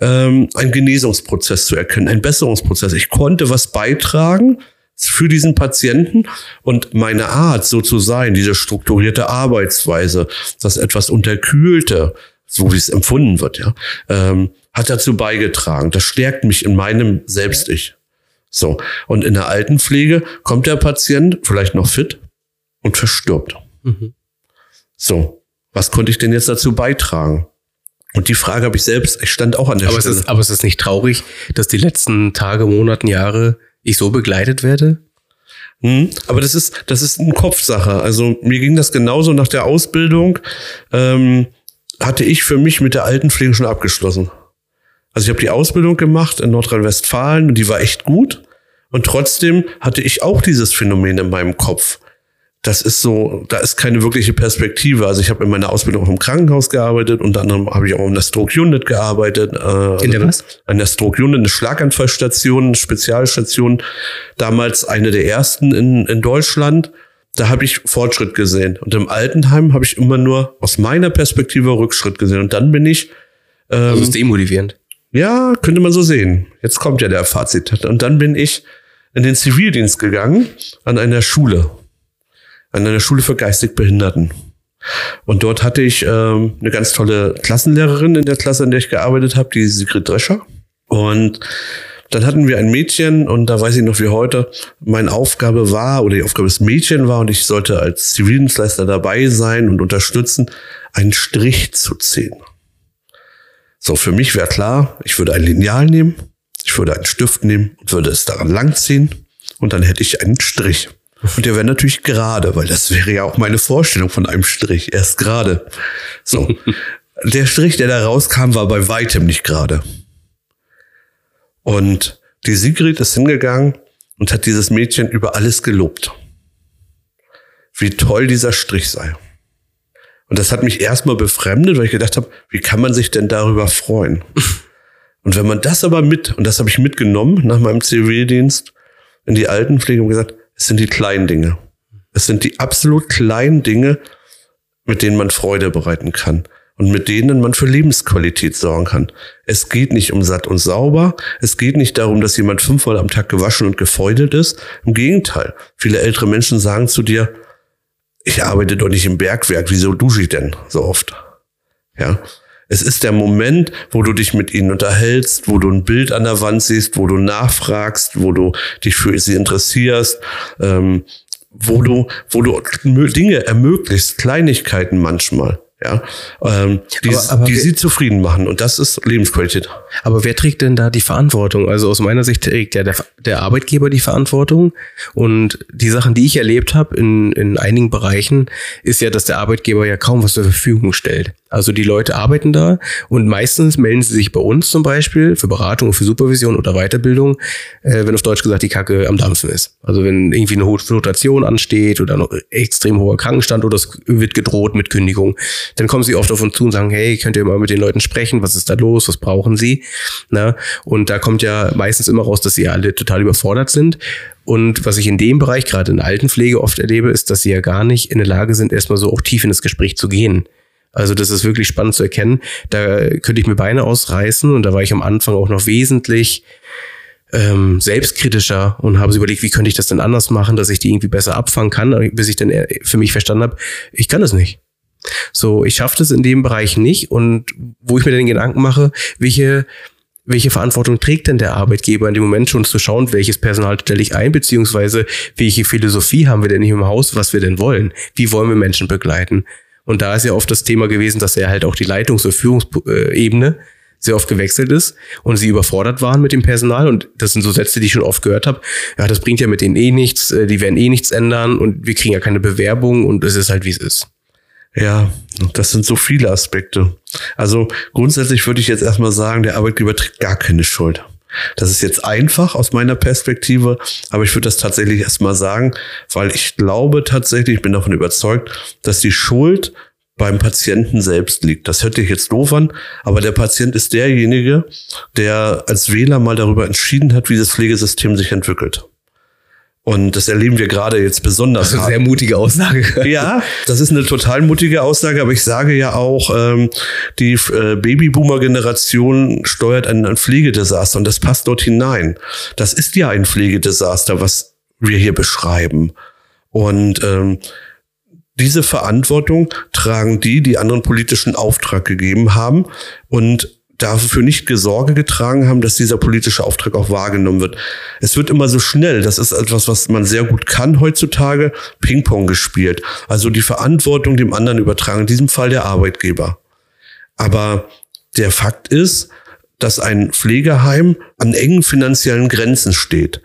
ähm, ein Genesungsprozess zu erkennen, ein Besserungsprozess. Ich konnte was beitragen, für diesen Patienten und meine Art, so zu sein, diese strukturierte Arbeitsweise, das etwas unterkühlte, so wie es empfunden wird, ja, ähm, hat dazu beigetragen. Das stärkt mich in meinem Selbst-Ich. So. Und in der Altenpflege kommt der Patient vielleicht noch fit und verstirbt. Mhm. So. Was konnte ich denn jetzt dazu beitragen? Und die Frage habe ich selbst, ich stand auch an der Aber es, Stelle. ist, aber es ist nicht traurig, dass die letzten Tage, Monaten, Jahre ich so begleitet werde? Hm, aber das ist, das ist eine Kopfsache. Also mir ging das genauso nach der Ausbildung. Ähm, hatte ich für mich mit der Altenpflege schon abgeschlossen. Also ich habe die Ausbildung gemacht in Nordrhein-Westfalen und die war echt gut. Und trotzdem hatte ich auch dieses Phänomen in meinem Kopf. Das ist so, da ist keine wirkliche Perspektive. Also ich habe in meiner Ausbildung auch im Krankenhaus gearbeitet, unter anderem habe ich auch in der Stroke Unit gearbeitet. Äh, In der was? An der Stroke Unit, eine Schlaganfallstation, eine Spezialstation, damals eine der ersten in, in Deutschland. Da habe ich Fortschritt gesehen. Und im Altenheim habe ich immer nur aus meiner Perspektive Rückschritt gesehen. Und dann bin ich Also es ist demotivierend. ja, könnte man so sehen. Jetzt kommt ja der Fazit. Und dann bin ich in den Zivildienst gegangen an einer Schule. An einer Schule für geistig Behinderten. Und dort hatte ich ähm, eine ganz tolle Klassenlehrerin in der Klasse, in der ich gearbeitet habe, die Sigrid Drescher. Und dann hatten wir ein Mädchen und da weiß ich noch wie heute, meine Aufgabe war oder die Aufgabe des Mädchen war und ich sollte als Zivildienstleister dabei sein und unterstützen, einen Strich zu ziehen. So, für mich wäre klar, ich würde ein Lineal nehmen, ich würde einen Stift nehmen und würde es daran langziehen und dann hätte ich einen Strich. Und der wäre natürlich gerade, weil das wäre ja auch meine Vorstellung von einem Strich. Erst gerade. So. Der Strich, der da rauskam, war bei weitem nicht gerade. Und die Sigrid ist hingegangen und hat dieses Mädchen über alles gelobt. Wie toll dieser Strich sei. Und das hat mich erstmal befremdet, weil ich gedacht habe, wie kann man sich denn darüber freuen? Und wenn man das aber mit, und das habe ich mitgenommen nach meinem Zivildienst in die Altenpflege und gesagt, es sind die kleinen Dinge. Es sind die absolut kleinen Dinge, mit denen man Freude bereiten kann und mit denen man für Lebensqualität sorgen kann. Es geht nicht um satt und sauber. Es geht nicht darum, dass jemand fünfmal am Tag gewaschen und gefeudelt ist. Im Gegenteil. Viele ältere Menschen sagen zu dir, ich arbeite doch nicht im Bergwerk. Wieso dusche ich denn so oft? Ja. Es ist der Moment, wo du dich mit ihnen unterhältst, wo du ein Bild an der Wand siehst, wo du nachfragst, wo du dich für sie interessierst, ähm, wo du, wo du Dinge ermöglicht, Kleinigkeiten manchmal, ja, ähm, die, Aber- aber die wir- sie zufrieden machen. Und das ist Lebensqualität. Aber wer trägt denn da die Verantwortung? Also aus meiner Sicht trägt ja der, der Arbeitgeber die Verantwortung. Und die Sachen, die ich erlebt habe in, in einigen Bereichen, ist ja, dass der Arbeitgeber ja kaum was zur Verfügung stellt. Also die Leute arbeiten da und meistens melden sie sich bei uns zum Beispiel für Beratung, für Supervision oder Weiterbildung, äh, wenn auf Deutsch gesagt die Kacke am Dampfen ist. Also wenn irgendwie eine hohe Fluktuation ansteht oder noch extrem hoher Krankenstand oder es wird gedroht mit Kündigung, dann kommen sie oft auf uns zu und sagen, hey, könnt ihr mal mit den Leuten sprechen, was ist da los, was brauchen sie? Na? Und da kommt ja meistens immer raus, dass sie alle total überfordert sind. Und was ich in dem Bereich, gerade in der Altenpflege oft erlebe, ist, dass sie ja gar nicht in der Lage sind, erstmal so auch tief in das Gespräch zu gehen. Also das ist wirklich spannend zu erkennen. Da könnte ich mir Beine ausreißen und da war ich am Anfang auch noch wesentlich ähm, selbstkritischer und habe überlegt, wie könnte ich das denn anders machen, dass ich die irgendwie besser abfangen kann, bis ich dann eher für mich verstanden habe, ich kann das nicht. So, ich schaffe das in dem Bereich nicht und wo ich mir den Gedanken mache, welche welche Verantwortung trägt denn der Arbeitgeber in dem Moment schon zu schauen, welches Personal stelle ich ein, beziehungsweise welche Philosophie haben wir denn hier im Haus, was wir denn wollen? Wie wollen wir Menschen begleiten? Und da ist ja oft das Thema gewesen, dass er halt auch die Leitungs- und Führungsebene sehr oft gewechselt ist und sie überfordert waren mit dem Personal. Und das sind so Sätze, die ich schon oft gehört habe. Ja, das bringt ja mit denen eh nichts, äh, die werden eh nichts ändern und wir kriegen ja keine Bewerbung und es ist halt, wie es ist. Ja, das sind so viele Aspekte. Also grundsätzlich würde ich jetzt erstmal sagen, der Arbeitgeber trägt gar keine Schuld. Das ist jetzt einfach aus meiner Perspektive, aber ich würde das tatsächlich erstmal sagen, weil ich glaube tatsächlich, ich bin davon überzeugt, dass die Schuld beim Patienten selbst liegt. Das hört sich jetzt doof an, aber der Patient ist derjenige, der als Wähler mal darüber entschieden hat, wie das Pflegesystem sich entwickelt. Und das erleben wir gerade jetzt besonders. Das ist eine sehr mutige Aussage. Ja, das ist eine total mutige Aussage, aber ich sage ja auch, ähm, die äh, Babyboomer-Generation steuert ein, ein Pflegedesaster und das passt dort hinein. Das ist ja ein Pflegedesaster, was wir hier beschreiben. Und ähm, diese Verantwortung tragen die, die anderen politischen Auftrag gegeben haben und dafür nicht Sorge getragen haben, dass dieser politische Auftrag auch wahrgenommen wird. Es wird immer so schnell, das ist etwas, was man sehr gut kann heutzutage, Ping-Pong gespielt. Also die Verantwortung dem anderen übertragen, in diesem Fall der Arbeitgeber. Aber der Fakt ist, dass ein Pflegeheim an engen finanziellen Grenzen steht.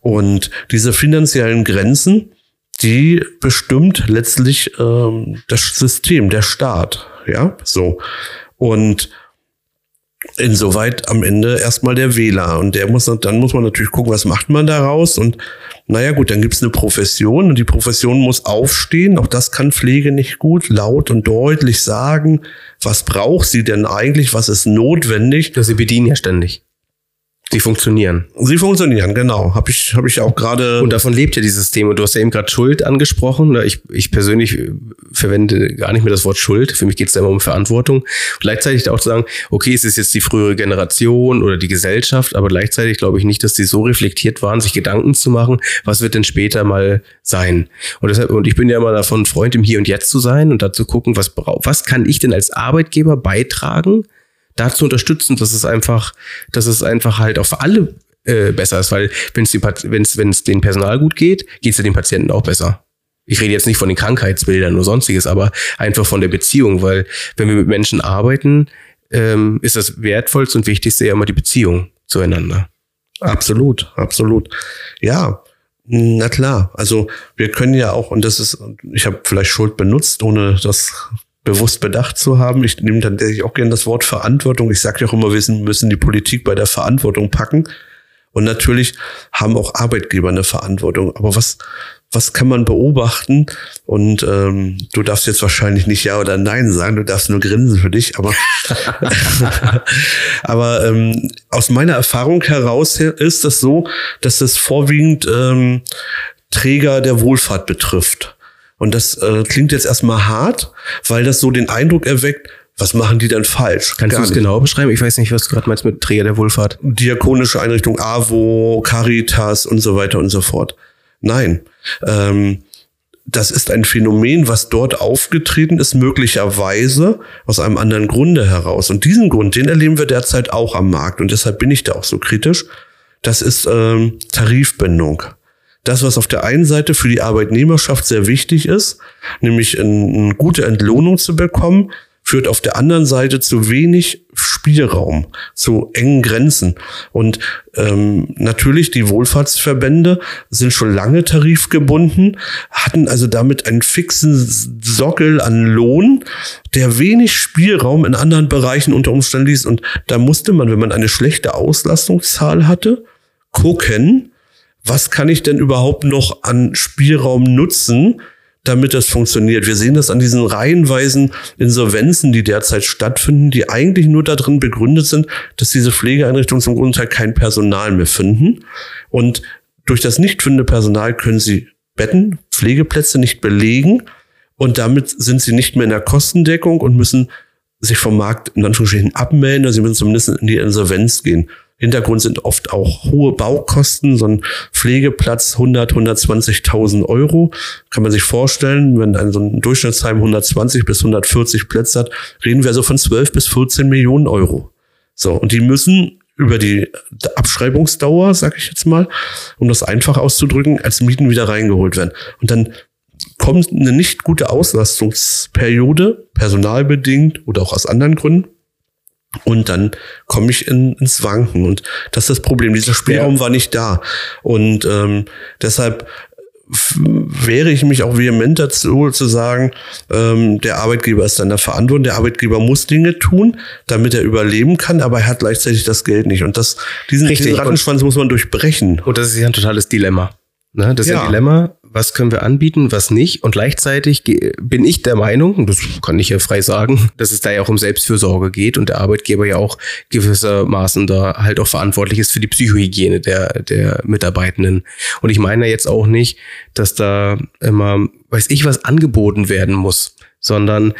Und diese finanziellen Grenzen, die bestimmt letztlich ähm, das System, der Staat. Ja, so. Und insoweit am Ende erstmal der Wähler. Und der muss, dann muss man natürlich gucken, was macht man daraus. Und naja, gut, dann gibt's eine Profession und die Profession muss aufstehen. Auch das kann Pflege nicht gut laut und deutlich sagen. Was braucht sie denn eigentlich? Was ist notwendig? Sie bedienen ja ständig. Sie funktionieren. Sie funktionieren, genau. Habe ich, hab ich auch gerade. Und davon lebt ja dieses System. Und du hast ja eben gerade Schuld angesprochen. Ich, ich persönlich verwende gar nicht mehr das Wort Schuld. Für mich geht es immer um Verantwortung. Gleichzeitig auch zu sagen, okay, es ist jetzt die frühere Generation oder die Gesellschaft, aber gleichzeitig glaube ich nicht, dass die so reflektiert waren, sich Gedanken zu machen, was wird denn später mal sein. Und deshalb, und ich bin ja immer davon, Freund im Hier und Jetzt zu sein und dazu gucken, was braucht, was kann ich denn als Arbeitgeber beitragen, dazu unterstützen, dass es einfach, dass es einfach halt für alle äh, besser ist, weil wenn es wenn's, wenn's den Personal gut geht, geht es ja den Patienten auch besser. Ich rede jetzt nicht von den Krankheitsbildern oder sonstiges, aber einfach von der Beziehung, weil wenn wir mit Menschen arbeiten, ähm, ist das wertvollste und wichtigste ja immer die Beziehung zueinander. Absolut, absolut. Ja, na klar. Also wir können ja auch, und das ist, ich habe vielleicht Schuld benutzt, ohne das bewusst bedacht zu haben. Ich nehme dann auch gerne das Wort Verantwortung. Ich sage ja auch immer, wir müssen die Politik bei der Verantwortung packen. Und natürlich haben auch Arbeitgeber eine Verantwortung. Aber was, was kann man beobachten? Und ähm, du darfst jetzt wahrscheinlich nicht Ja oder Nein sagen, du darfst nur grinsen für dich. Aber, aber ähm, aus meiner Erfahrung heraus ist es so, dass es vorwiegend ähm, Träger der Wohlfahrt betrifft. Und das äh, klingt jetzt erstmal hart, weil das so den Eindruck erweckt, was machen die denn falsch? Kannst du es genau beschreiben? Ich weiß nicht, was du gerade meinst mit Träger der Wohlfahrt. Diakonische Einrichtung, AWO, Caritas und so weiter und so fort. Nein. Ähm, das ist ein Phänomen, was dort aufgetreten ist, möglicherweise aus einem anderen Grunde heraus. Und diesen Grund, den erleben wir derzeit auch am Markt. Und deshalb bin ich da auch so kritisch. Das ist ähm, Tarifbindung das, was auf der einen Seite für die Arbeitnehmerschaft sehr wichtig ist, nämlich eine gute Entlohnung zu bekommen, führt auf der anderen Seite zu wenig Spielraum, zu engen Grenzen. Und ähm, natürlich, die Wohlfahrtsverbände sind schon lange tarifgebunden, hatten also damit einen fixen Sockel an Lohn, der wenig Spielraum in anderen Bereichen unter Umständen ließ. Und da musste man, wenn man eine schlechte Auslastungszahl hatte, gucken, was kann ich denn überhaupt noch an Spielraum nutzen, damit das funktioniert. Wir sehen das an diesen reihenweisen Insolvenzen, die derzeit stattfinden, die eigentlich nur darin begründet sind, dass diese Pflegeeinrichtungen zum Grundteil kein Personal mehr finden. Und durch das nicht findende Personal können sie Betten, Pflegeplätze nicht belegen und damit sind sie nicht mehr in der Kostendeckung und müssen sich vom Markt in Anführungsstrichen abmelden, also sie müssen zumindest in die Insolvenz gehen. Hintergrund sind oft auch hohe Baukosten. So ein Pflegeplatz 100, 120.000 Euro. Kann man sich vorstellen, wenn ein, so ein Durchschnittsheim 120 bis 140 Plätze hat, reden wir also von 12 bis 14 Millionen Euro. So, und die müssen über die Abschreibungsdauer, sag ich jetzt mal, um das einfach auszudrücken, als Mieten wieder reingeholt werden. Und dann kommt eine nicht gute Auslastungsperiode, personalbedingt oder auch aus anderen Gründen. Und dann komme ich in, ins Wanken. Und das ist das Problem. Dieser Spielraum ja. war nicht da. Und ähm, deshalb wehre ich mich auch vehement dazu, zu sagen, ähm, der Arbeitgeber ist dann der Verantwortung, der Arbeitgeber muss Dinge tun, damit er überleben kann, aber er hat gleichzeitig das Geld nicht. Und das, diesen, diesen Rattenschwanz muss man durchbrechen. Und das ist ja ein totales Dilemma. Ne? Das ist ja. ein Dilemma, was können wir anbieten, was nicht. Und gleichzeitig bin ich der Meinung, das kann ich ja frei sagen, dass es da ja auch um Selbstfürsorge geht und der Arbeitgeber ja auch gewissermaßen da halt auch verantwortlich ist für die Psychohygiene der, der Mitarbeitenden. Und ich meine jetzt auch nicht, dass da immer, weiß ich, was angeboten werden muss, sondern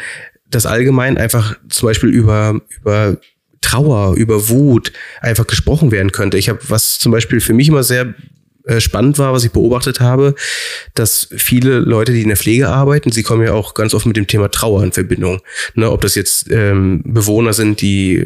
dass allgemein einfach zum Beispiel über, über Trauer, über Wut einfach gesprochen werden könnte. Ich habe was zum Beispiel für mich immer sehr spannend war, was ich beobachtet habe, dass viele Leute, die in der Pflege arbeiten, sie kommen ja auch ganz oft mit dem Thema Trauer in Verbindung. Ne, ob das jetzt ähm, Bewohner sind, die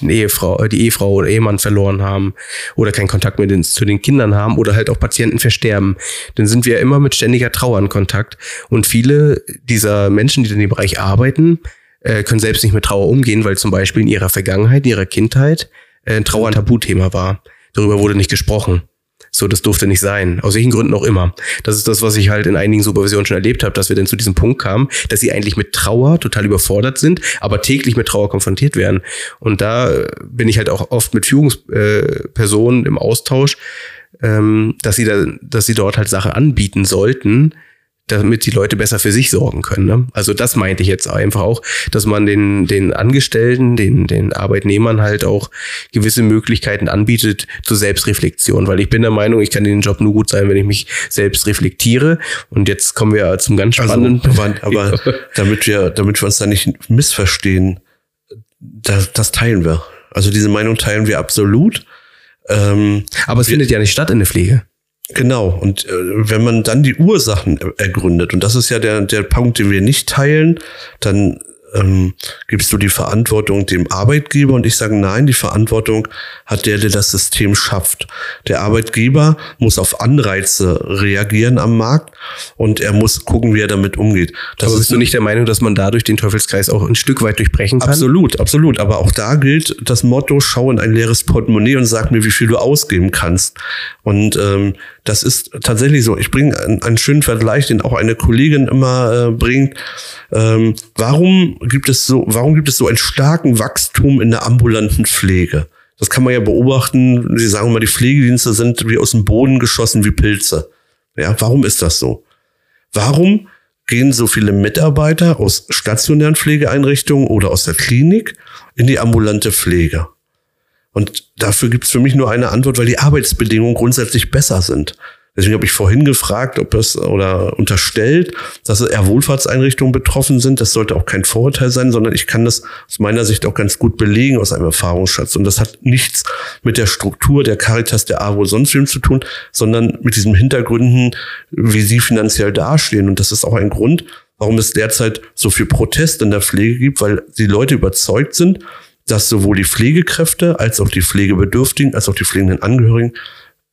den Ehefrau, die Ehefrau oder Ehemann verloren haben oder keinen Kontakt mehr zu den Kindern haben oder halt auch Patienten versterben, dann sind wir ja immer mit ständiger Trauer in Kontakt. Und viele dieser Menschen, die in dem Bereich arbeiten, äh, können selbst nicht mit Trauer umgehen, weil zum Beispiel in ihrer Vergangenheit, in ihrer Kindheit äh, Trauer ein Tabuthema war. Darüber wurde nicht gesprochen. So, das durfte nicht sein. Aus welchen Gründen auch immer. Das ist das, was ich halt in einigen Supervisionen schon erlebt habe, dass wir dann zu diesem Punkt kamen, dass sie eigentlich mit Trauer total überfordert sind, aber täglich mit Trauer konfrontiert werden. Und da äh, bin ich halt auch oft mit Führungspersonen im Austausch, ähm, dass sie da, dass sie dort halt Sachen anbieten sollten, damit die Leute besser für sich sorgen können. Ne? Also das meinte ich jetzt einfach auch, dass man den, den Angestellten, den, den Arbeitnehmern halt auch gewisse Möglichkeiten anbietet zur Selbstreflexion, weil ich bin der Meinung, ich kann den Job nur gut sein, wenn ich mich selbst reflektiere. Und jetzt kommen wir zum ganz also, spannenden. Also, aber, aber damit wir, damit wir uns da nicht missverstehen, das, das teilen wir. Also diese Meinung teilen wir absolut. Ähm, aber es findet ja nicht statt in der Pflege. Genau. Und äh, wenn man dann die Ursachen ergründet, und das ist ja der, der Punkt, den wir nicht teilen, dann ähm, gibst du die Verantwortung dem Arbeitgeber und ich sage nein, die Verantwortung hat der, der das System schafft. Der Arbeitgeber muss auf Anreize reagieren am Markt und er muss gucken, wie er damit umgeht. Das Aber bist du nicht der Meinung, dass man dadurch den Teufelskreis auch ein Stück weit durchbrechen kann? Absolut, absolut. Aber auch da gilt das Motto, schau in ein leeres Portemonnaie und sag mir, wie viel du ausgeben kannst. Und ähm, das ist tatsächlich so. Ich bringe einen, schönen Vergleich, den auch eine Kollegin immer äh, bringt. Ähm, warum gibt es so, warum gibt es so einen starken Wachstum in der ambulanten Pflege? Das kann man ja beobachten. Sie sagen mal, die Pflegedienste sind wie aus dem Boden geschossen wie Pilze. Ja, warum ist das so? Warum gehen so viele Mitarbeiter aus stationären Pflegeeinrichtungen oder aus der Klinik in die ambulante Pflege? Und dafür gibt es für mich nur eine Antwort, weil die Arbeitsbedingungen grundsätzlich besser sind. Deswegen habe ich vorhin gefragt, ob es oder unterstellt, dass eher Wohlfahrtseinrichtungen betroffen sind. Das sollte auch kein Vorurteil sein, sondern ich kann das aus meiner Sicht auch ganz gut belegen aus einem Erfahrungsschatz. Und das hat nichts mit der Struktur der Caritas, der AWO, sonst wem zu tun, sondern mit diesen Hintergründen, wie sie finanziell dastehen. Und das ist auch ein Grund, warum es derzeit so viel Protest in der Pflege gibt, weil die Leute überzeugt sind, dass sowohl die Pflegekräfte als auch die Pflegebedürftigen, als auch die pflegenden Angehörigen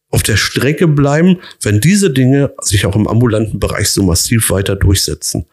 auf der Strecke bleiben, wenn diese Dinge sich auch im ambulanten Bereich so massiv weiter durchsetzen.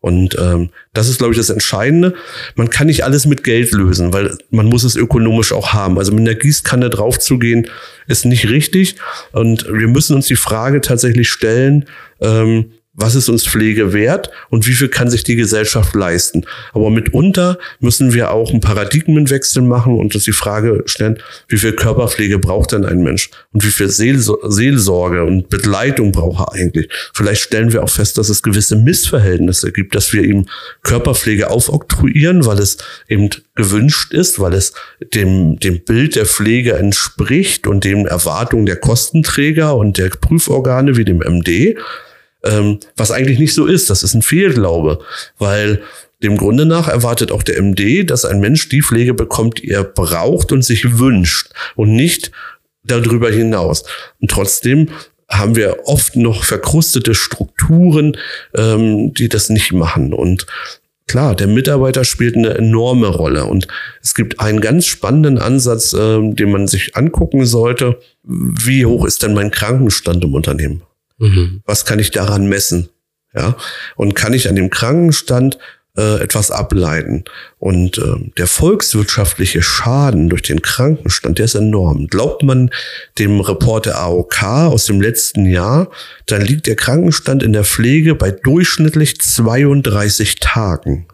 Und ähm, das ist, glaube ich, das Entscheidende. Man kann nicht alles mit Geld lösen, weil man muss es ökonomisch auch haben. Also mit einer Gießkanne draufzugehen, ist nicht richtig. Und wir müssen uns die Frage tatsächlich stellen, ähm, was ist uns Pflege wert und wie viel kann sich die Gesellschaft leisten. Aber mitunter müssen wir auch einen Paradigmenwechsel machen und uns die Frage stellen, wie viel Körperpflege braucht denn ein Mensch und wie viel Seelsorge und Begleitung braucht er eigentlich. Vielleicht stellen wir auch fest, dass es gewisse Missverhältnisse gibt, dass wir ihm Körperpflege aufoktroyieren, weil es eben gewünscht ist, weil es dem, dem Bild der Pflege entspricht und den Erwartungen der Kostenträger und der Prüforgane wie dem MD ähm, was eigentlich nicht so ist. Das ist ein Fehlglaube, weil dem Grunde nach erwartet auch der MD, dass ein Mensch die Pflege bekommt, die er braucht und sich wünscht und nicht darüber hinaus. Und trotzdem haben wir oft noch verkrustete Strukturen, ähm, die das nicht machen. Und klar, der Mitarbeiter spielt eine enorme Rolle. Und es gibt einen ganz spannenden Ansatz, ähm, den man sich angucken sollte. Wie hoch ist denn mein Krankenstand im Unternehmen? Mhm. Was kann ich daran messen? Ja, und kann ich an dem Krankenstand äh, etwas ableiten? Und äh, der volkswirtschaftliche Schaden durch den Krankenstand, der ist enorm. Glaubt man dem Report der AOK aus dem letzten Jahr, dann liegt der Krankenstand in der Pflege bei durchschnittlich 32 Tagen.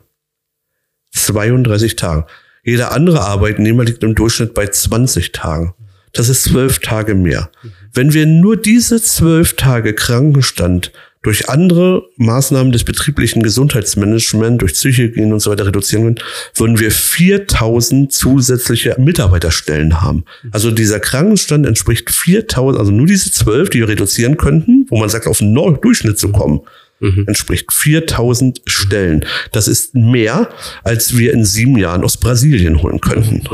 32 Tagen. Jeder andere Arbeitnehmer liegt im Durchschnitt bei 20 Tagen. Das ist zwölf Tage mehr. Wenn wir nur diese zwölf Tage Krankenstand durch andere Maßnahmen des betrieblichen Gesundheitsmanagements, durch Psychogene und so weiter reduzieren würden, würden wir 4000 zusätzliche Mitarbeiterstellen haben. Also dieser Krankenstand entspricht 4000, also nur diese zwölf, die wir reduzieren könnten, wo man sagt, auf einen Durchschnitt zu kommen, mhm. entspricht 4000 Stellen. Das ist mehr, als wir in sieben Jahren aus Brasilien holen könnten.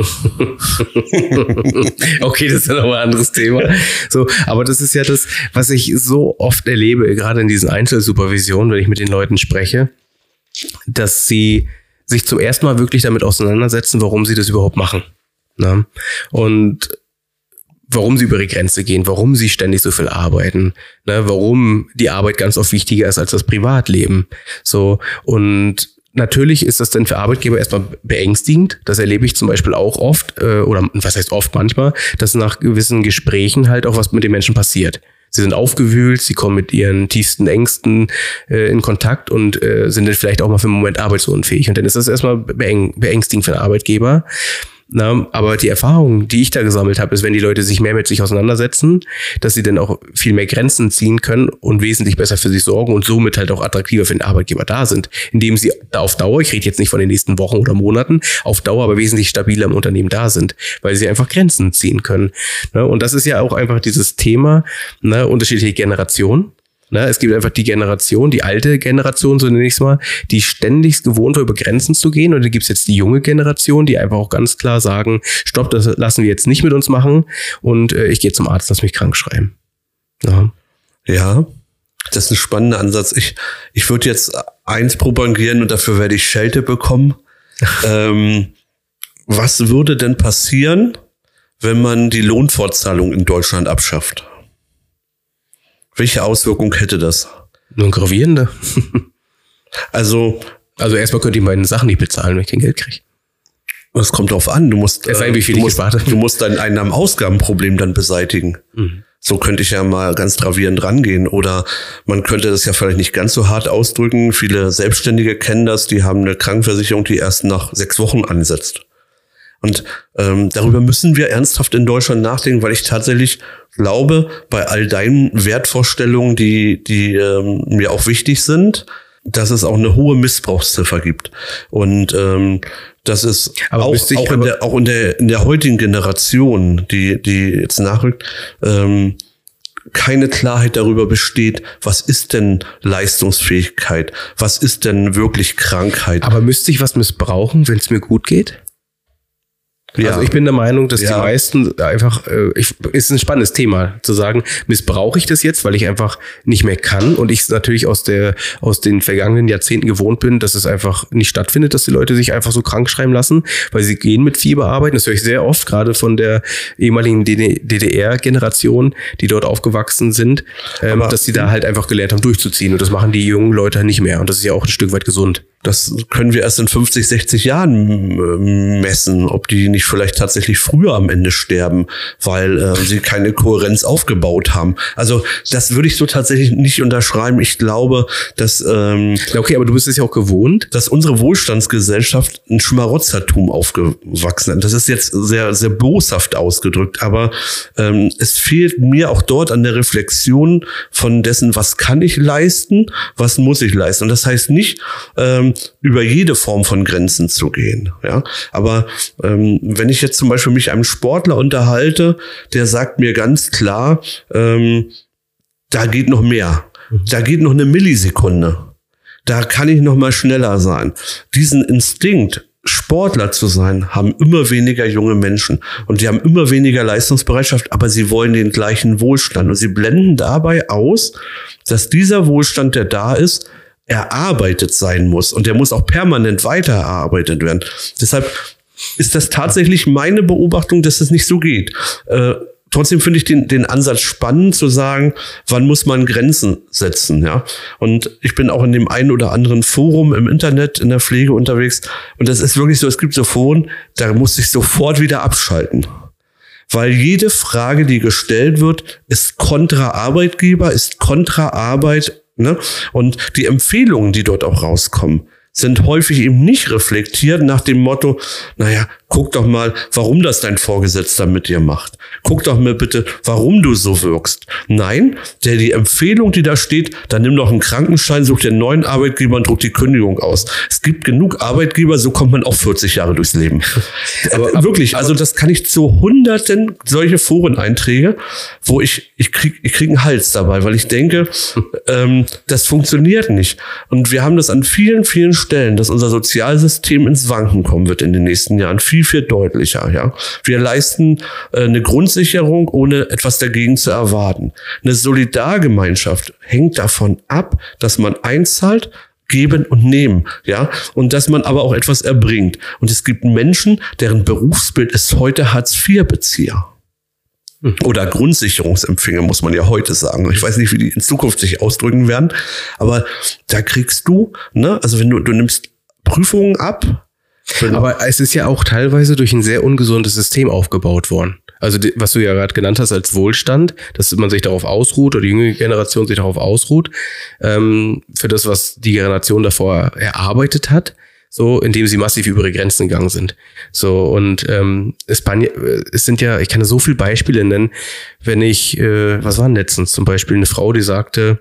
okay, das ist ja nochmal ein anderes Thema. So, aber das ist ja das, was ich so oft erlebe, gerade in diesen Einzelsupervisionen, wenn ich mit den Leuten spreche, dass sie sich zum ersten Mal wirklich damit auseinandersetzen, warum sie das überhaupt machen. Ne? Und warum sie über ihre Grenze gehen, warum sie ständig so viel arbeiten, ne, warum die Arbeit ganz oft wichtiger ist als das Privatleben. So und natürlich ist das dann für Arbeitgeber erstmal beängstigend. Das erlebe ich zum Beispiel auch oft, äh, oder was heißt oft manchmal, dass nach gewissen Gesprächen halt auch was mit den Menschen passiert. Sie sind aufgewühlt, sie kommen mit ihren tiefsten Ängsten äh, in Kontakt und äh, sind dann vielleicht auch mal für einen Moment arbeitsunfähig. Und dann ist das erstmal beäng beängstigend für den Arbeitgeber. Na, aber die Erfahrung, die ich da gesammelt habe, ist, wenn die Leute sich mehr mit sich auseinandersetzen, dass sie dann auch viel mehr Grenzen ziehen können und wesentlich besser für sich sorgen und somit halt auch attraktiver für den Arbeitgeber da sind, indem sie da auf Dauer, ich rede jetzt nicht von den nächsten Wochen oder Monaten, auf Dauer aber wesentlich stabiler im Unternehmen da sind, weil sie einfach Grenzen ziehen können. Na, und das ist ja auch einfach dieses Thema, ne, unterschiedliche Generationen. Ne, es gibt einfach die Generation, die alte Generation, so nenne ich es mal, die ständig gewohnt war, über Grenzen zu gehen. Und dann gibt es jetzt die junge Generation, die einfach auch ganz klar sagen, stopp, das lassen wir jetzt nicht mit uns machen und äh, ich gehe zum Arzt, lass mich krank schreiben. Ja. ja, das ist ein spannender Ansatz. Ich, ich würde jetzt eins propagieren und dafür werde ich Schelte bekommen. ähm, was würde denn passieren, wenn man die Lohnfortzahlung in Deutschland abschafft? Welche Auswirkung hätte das? Nur gravierende. also. Also erstmal könnt ihr meine Sachen nicht bezahlen, wenn ich kein Geld kriege. Das kommt drauf an. Du musst, es sei, wie viel du, musst du musst dein Einnahmen-Ausgabenproblem dann beseitigen. Mhm. So könnte ich ja mal ganz gravierend rangehen. Oder man könnte das ja vielleicht nicht ganz so hart ausdrücken. Viele Selbstständige kennen das, die haben eine Krankenversicherung, die erst nach sechs Wochen ansetzt. Und ähm, darüber müssen wir ernsthaft in Deutschland nachdenken, weil ich tatsächlich glaube, bei all deinen Wertvorstellungen, die, die ähm, mir auch wichtig sind, dass es auch eine hohe Missbrauchsziffer gibt. Und ähm, das ist aber auch, auch, in der, auch in der, in der heutigen Generation, die, die jetzt nachrückt, ähm, keine Klarheit darüber besteht, was ist denn Leistungsfähigkeit, was ist denn wirklich Krankheit. Aber müsste ich was missbrauchen, wenn es mir gut geht? Ja. Also ich bin der Meinung, dass ja. die meisten einfach, äh, ich, ist ein spannendes Thema zu sagen, missbrauche ich das jetzt, weil ich einfach nicht mehr kann und ich natürlich aus der aus den vergangenen Jahrzehnten gewohnt bin, dass es einfach nicht stattfindet, dass die Leute sich einfach so krank schreiben lassen, weil sie gehen mit Fieber arbeiten. Das höre ich sehr oft, gerade von der ehemaligen DDR-Generation, die dort aufgewachsen sind, ähm, dass sie da halt einfach gelernt haben, durchzuziehen und das machen die jungen Leute nicht mehr und das ist ja auch ein Stück weit gesund. Das können wir erst in 50, 60 Jahren messen, ob die nicht vielleicht tatsächlich früher am Ende sterben, weil äh, sie keine Kohärenz aufgebaut haben. Also das würde ich so tatsächlich nicht unterschreiben. Ich glaube, dass ähm, okay, aber du bist es ja auch gewohnt, dass unsere Wohlstandsgesellschaft ein Schmarotzertum aufgewachsen ist. Das ist jetzt sehr sehr boshaft ausgedrückt, aber ähm, es fehlt mir auch dort an der Reflexion von dessen, was kann ich leisten, was muss ich leisten. Und das heißt nicht ähm, über jede Form von Grenzen zu gehen. Ja, aber ähm, wenn ich jetzt zum Beispiel mich einem Sportler unterhalte, der sagt mir ganz klar, ähm, da geht noch mehr, mhm. da geht noch eine Millisekunde, da kann ich noch mal schneller sein. Diesen Instinkt Sportler zu sein, haben immer weniger junge Menschen und die haben immer weniger Leistungsbereitschaft, aber sie wollen den gleichen Wohlstand und sie blenden dabei aus, dass dieser Wohlstand, der da ist, erarbeitet sein muss und der muss auch permanent weiter erarbeitet werden. Deshalb ist das tatsächlich meine Beobachtung, dass es nicht so geht. Äh, trotzdem finde ich den, den Ansatz spannend zu sagen, wann muss man Grenzen setzen, ja. Und ich bin auch in dem einen oder anderen Forum im Internet in der Pflege unterwegs und das ist wirklich so, es gibt so Foren, da muss ich sofort wieder abschalten. Weil jede Frage, die gestellt wird, ist kontra Arbeitgeber, ist kontra Arbeit Ne? Und die Empfehlungen, die dort auch rauskommen, sind häufig eben nicht reflektiert nach dem Motto, naja, guck doch mal, warum das dein Vorgesetzter mit dir macht. Guck doch mal bitte, warum du so wirkst. Nein, der die Empfehlung, die da steht, dann nimm doch einen Krankenschein, such dir einen neuen Arbeitgeber und druck die Kündigung aus. Es gibt genug Arbeitgeber, so kommt man auch 40 Jahre durchs Leben. aber, aber, Wirklich, also das kann ich zu hunderten solche Foreneinträge, wo ich, ich krieg, ich krieg einen Hals dabei, weil ich denke, ähm, das funktioniert nicht. Und wir haben das an vielen, vielen Stellen, dass unser Sozialsystem ins Wanken kommen wird in den nächsten Jahren. Viel, viel deutlicher, ja. Wir leisten äh, eine Grundsicherung, ohne etwas dagegen zu erwarten. Eine Solidargemeinschaft hängt davon ab, dass man einzahlt, geben und nehmen, ja, und dass man aber auch etwas erbringt. Und es gibt Menschen, deren Berufsbild ist heute Hartz-IV-Bezieher. Oder Grundsicherungsempfänger, muss man ja heute sagen. Ich weiß nicht, wie die in Zukunft sich ausdrücken werden, aber da kriegst du, ne, also wenn du, du nimmst Prüfungen ab. Aber es ist ja auch teilweise durch ein sehr ungesundes System aufgebaut worden. Also was du ja gerade genannt hast als Wohlstand, dass man sich darauf ausruht oder die jüngere Generation sich darauf ausruht, ähm, für das, was die Generation davor erarbeitet hat, so indem sie massiv über ihre Grenzen gegangen sind. So und ähm, Spanien, es sind ja, ich kann so viele Beispiele nennen, wenn ich, äh, was waren letztens zum Beispiel eine Frau, die sagte,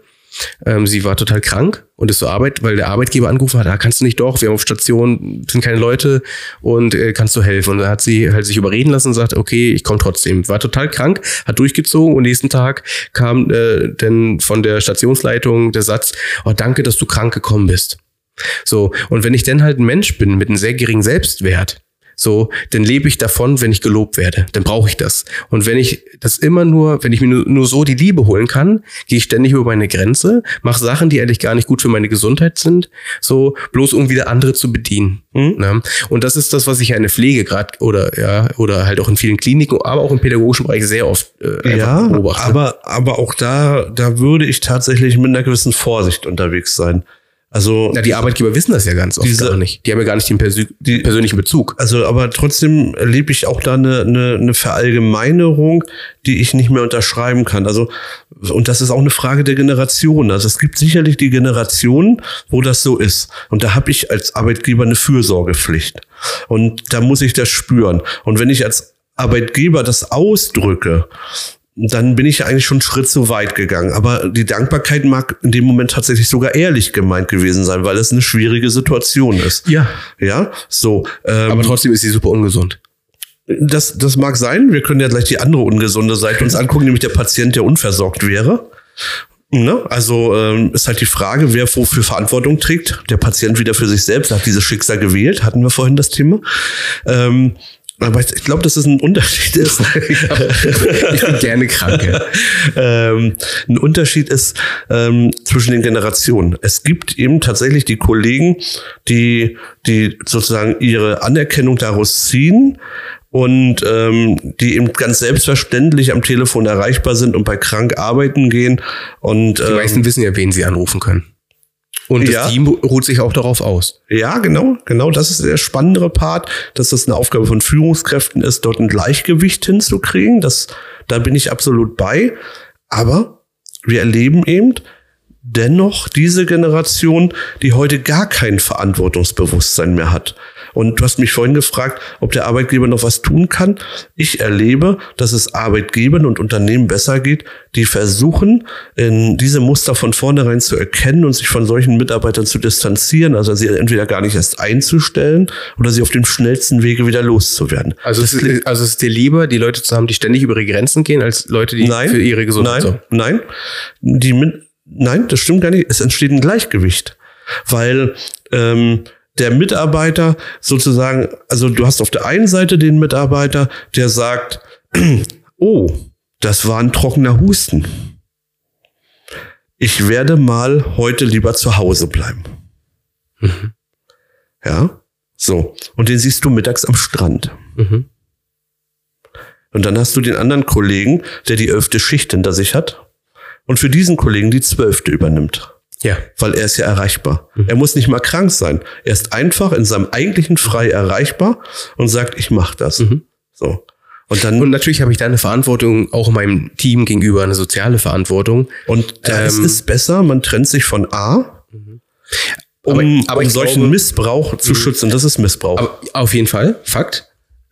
ähm, sie war total krank und ist zur Arbeit, weil der Arbeitgeber angerufen hat, ah, kannst du nicht doch, wir haben auf Station, sind keine Leute und äh, kannst du helfen. Und dann hat sie halt sich überreden lassen und sagt, okay, ich komme trotzdem. War total krank, hat durchgezogen und nächsten Tag kam äh, dann von der Stationsleitung der Satz, oh, danke, dass du krank gekommen bist. So, und wenn ich dann halt ein Mensch bin mit einem sehr geringen Selbstwert, so, dann lebe ich davon, wenn ich gelobt werde. Dann brauche ich das. Und wenn ich das immer nur, wenn ich mir nur, nur so die Liebe holen kann, gehe ich ständig über meine Grenze, mache Sachen, die eigentlich gar nicht gut für meine Gesundheit sind, so bloß um wieder andere zu bedienen. Mhm. Ne? Und das ist das, was ich ja in der Pflege gerade oder ja oder halt auch in vielen Kliniken, aber auch im pädagogischen Bereich sehr oft äh, ja, beobachte. Aber aber auch da da würde ich tatsächlich mit einer gewissen Vorsicht unterwegs sein. Also Na, die Arbeitgeber wissen das ja ganz oft diese, gar nicht. Die haben ja gar nicht den persö die, persönlichen Bezug. Also, aber trotzdem erlebe ich auch da eine, eine, eine Verallgemeinerung, die ich nicht mehr unterschreiben kann. Also, und das ist auch eine Frage der Generation. Also es gibt sicherlich die Generationen, wo das so ist. Und da habe ich als Arbeitgeber eine Fürsorgepflicht. Und da muss ich das spüren. Und wenn ich als Arbeitgeber das ausdrücke, dann bin ich ja eigentlich schon einen Schritt zu weit gegangen. Aber die Dankbarkeit mag in dem Moment tatsächlich sogar ehrlich gemeint gewesen sein, weil es eine schwierige Situation ist. Ja. Ja, so. Ähm, Aber trotzdem ist sie super ungesund. Das, das mag sein. Wir können ja gleich die andere ungesunde Seite uns angucken, nämlich der Patient, der unversorgt wäre. Ne? Also ähm, ist halt die Frage, wer wofür Verantwortung trägt. Der Patient wieder für sich selbst hat dieses Schicksal gewählt, hatten wir vorhin das Thema. Ähm, aber ich glaube, dass es ein Unterschied ist. ich bin gerne krank. Ja. ähm, ein Unterschied ist ähm, zwischen den Generationen. Es gibt eben tatsächlich die Kollegen, die, die sozusagen ihre Anerkennung daraus ziehen und ähm, die eben ganz selbstverständlich am Telefon erreichbar sind und bei krank arbeiten gehen. Und, die meisten ähm, wissen ja, wen sie anrufen können. Und das ja. Team ruht sich auch darauf aus. Ja, genau, genau. Das ist der spannendere Part, dass das eine Aufgabe von Führungskräften ist, dort ein Gleichgewicht hinzukriegen. Das, da bin ich absolut bei. Aber wir erleben eben dennoch diese Generation, die heute gar kein Verantwortungsbewusstsein mehr hat. Und du hast mich vorhin gefragt, ob der Arbeitgeber noch was tun kann. Ich erlebe, dass es Arbeitgebern und Unternehmen besser geht, die versuchen, in diese Muster von vornherein zu erkennen und sich von solchen Mitarbeitern zu distanzieren, also sie entweder gar nicht erst einzustellen oder sie auf dem schnellsten Wege wieder loszuwerden. Also, es ist, also es ist dir lieber, die Leute zu haben, die ständig über ihre Grenzen gehen, als Leute, die nein, für ihre Gesundheit Nein, so. nein. Die, nein, das stimmt gar nicht. Es entsteht ein Gleichgewicht. Weil ähm, der Mitarbeiter sozusagen, also du hast auf der einen Seite den Mitarbeiter, der sagt, oh, das war ein trockener Husten. Ich werde mal heute lieber zu Hause bleiben. Mhm. Ja, so. Und den siehst du mittags am Strand. Mhm. Und dann hast du den anderen Kollegen, der die elfte Schicht hinter sich hat und für diesen Kollegen die zwölfte übernimmt. Ja. Weil er ist ja erreichbar. Mhm. Er muss nicht mal krank sein. Er ist einfach in seinem eigentlichen Frei erreichbar und sagt, ich mach das. Mhm. So. Und dann. Und natürlich habe ich da eine Verantwortung, auch meinem Team gegenüber, eine soziale Verantwortung. Und da ähm, ist es besser, man trennt sich von A, mhm. um, aber, aber um solchen glaube, Missbrauch zu mhm. schützen. Das ist Missbrauch. auf jeden Fall, Fakt.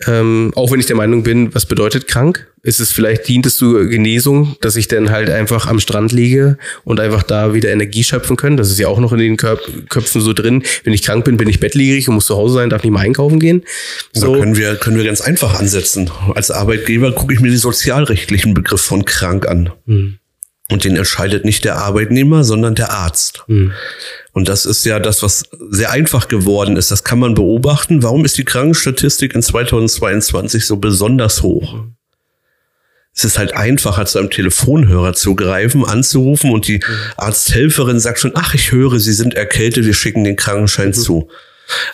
Ähm, auch wenn ich der Meinung bin, was bedeutet krank? Ist es vielleicht, dient es zur Genesung, dass ich dann halt einfach am Strand liege und einfach da wieder Energie schöpfen kann? Das ist ja auch noch in den Köp Köpfen so drin. Wenn ich krank bin, bin ich bettliegerig und muss zu Hause sein, darf nicht mal einkaufen gehen. So. Da können wir, können wir ganz einfach ansetzen. Als Arbeitgeber gucke ich mir den sozialrechtlichen Begriff von krank an. Hm. Und den entscheidet nicht der Arbeitnehmer, sondern der Arzt. Mhm. Und das ist ja das, was sehr einfach geworden ist. Das kann man beobachten. Warum ist die Krankenstatistik in 2022 so besonders hoch? Es ist halt einfacher, zu einem Telefonhörer zu greifen, anzurufen und die mhm. Arzthelferin sagt schon, ach, ich höre, Sie sind erkältet, wir schicken den Krankenschein mhm. zu.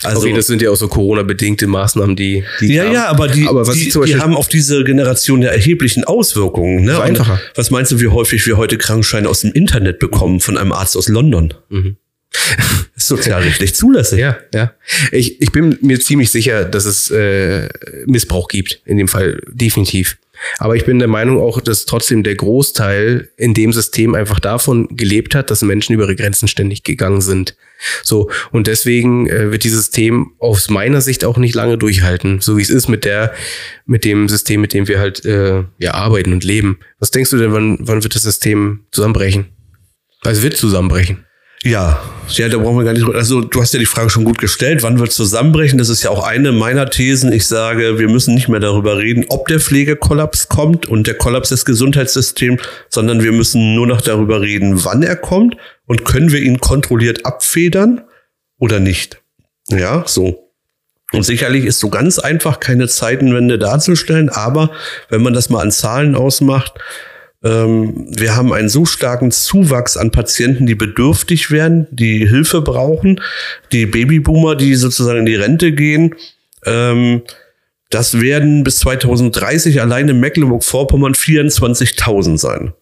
Also, okay, das sind ja auch so Corona-bedingte Maßnahmen, die, die Ja, kamen. ja, aber die, aber die, die haben auf diese Generation ja erheblichen Auswirkungen. Ne? einfacher. was meinst du, wie häufig wir heute Krankenscheine aus dem Internet bekommen von einem Arzt aus London? Mhm. Sozialrechtlich zulässig. Ja, ja. Ich, ich bin mir ziemlich sicher, dass es äh, Missbrauch gibt. In dem Fall definitiv. Aber ich bin der Meinung auch, dass trotzdem der Großteil in dem System einfach davon gelebt hat, dass Menschen über ihre Grenzen ständig gegangen sind. So, und deswegen äh, wird dieses System aus meiner Sicht auch nicht lange durchhalten, so wie es ist mit der, mit dem System, mit dem wir halt äh, ja, arbeiten und leben. Was denkst du denn, wann, wann wird das System zusammenbrechen? Also wird zusammenbrechen. Ja, ja, da brauchen wir gar nicht. Also du hast ja die Frage schon gut gestellt. Wann wird zusammenbrechen? Das ist ja auch eine meiner Thesen. Ich sage, wir müssen nicht mehr darüber reden, ob der Pflegekollaps kommt und der Kollaps des Gesundheitssystems, sondern wir müssen nur noch darüber reden, wann er kommt und können wir ihn kontrolliert abfedern oder nicht. Ja, so. Und sicherlich ist so ganz einfach keine Zeitenwende darzustellen, aber wenn man das mal an Zahlen ausmacht, wir haben einen so starken Zuwachs an Patienten, die bedürftig werden, die Hilfe brauchen, die Babyboomer, die sozusagen in die Rente gehen. Ähm, das werden bis 2030 allein in Mecklenburg-Vorpommern 24.000 sein.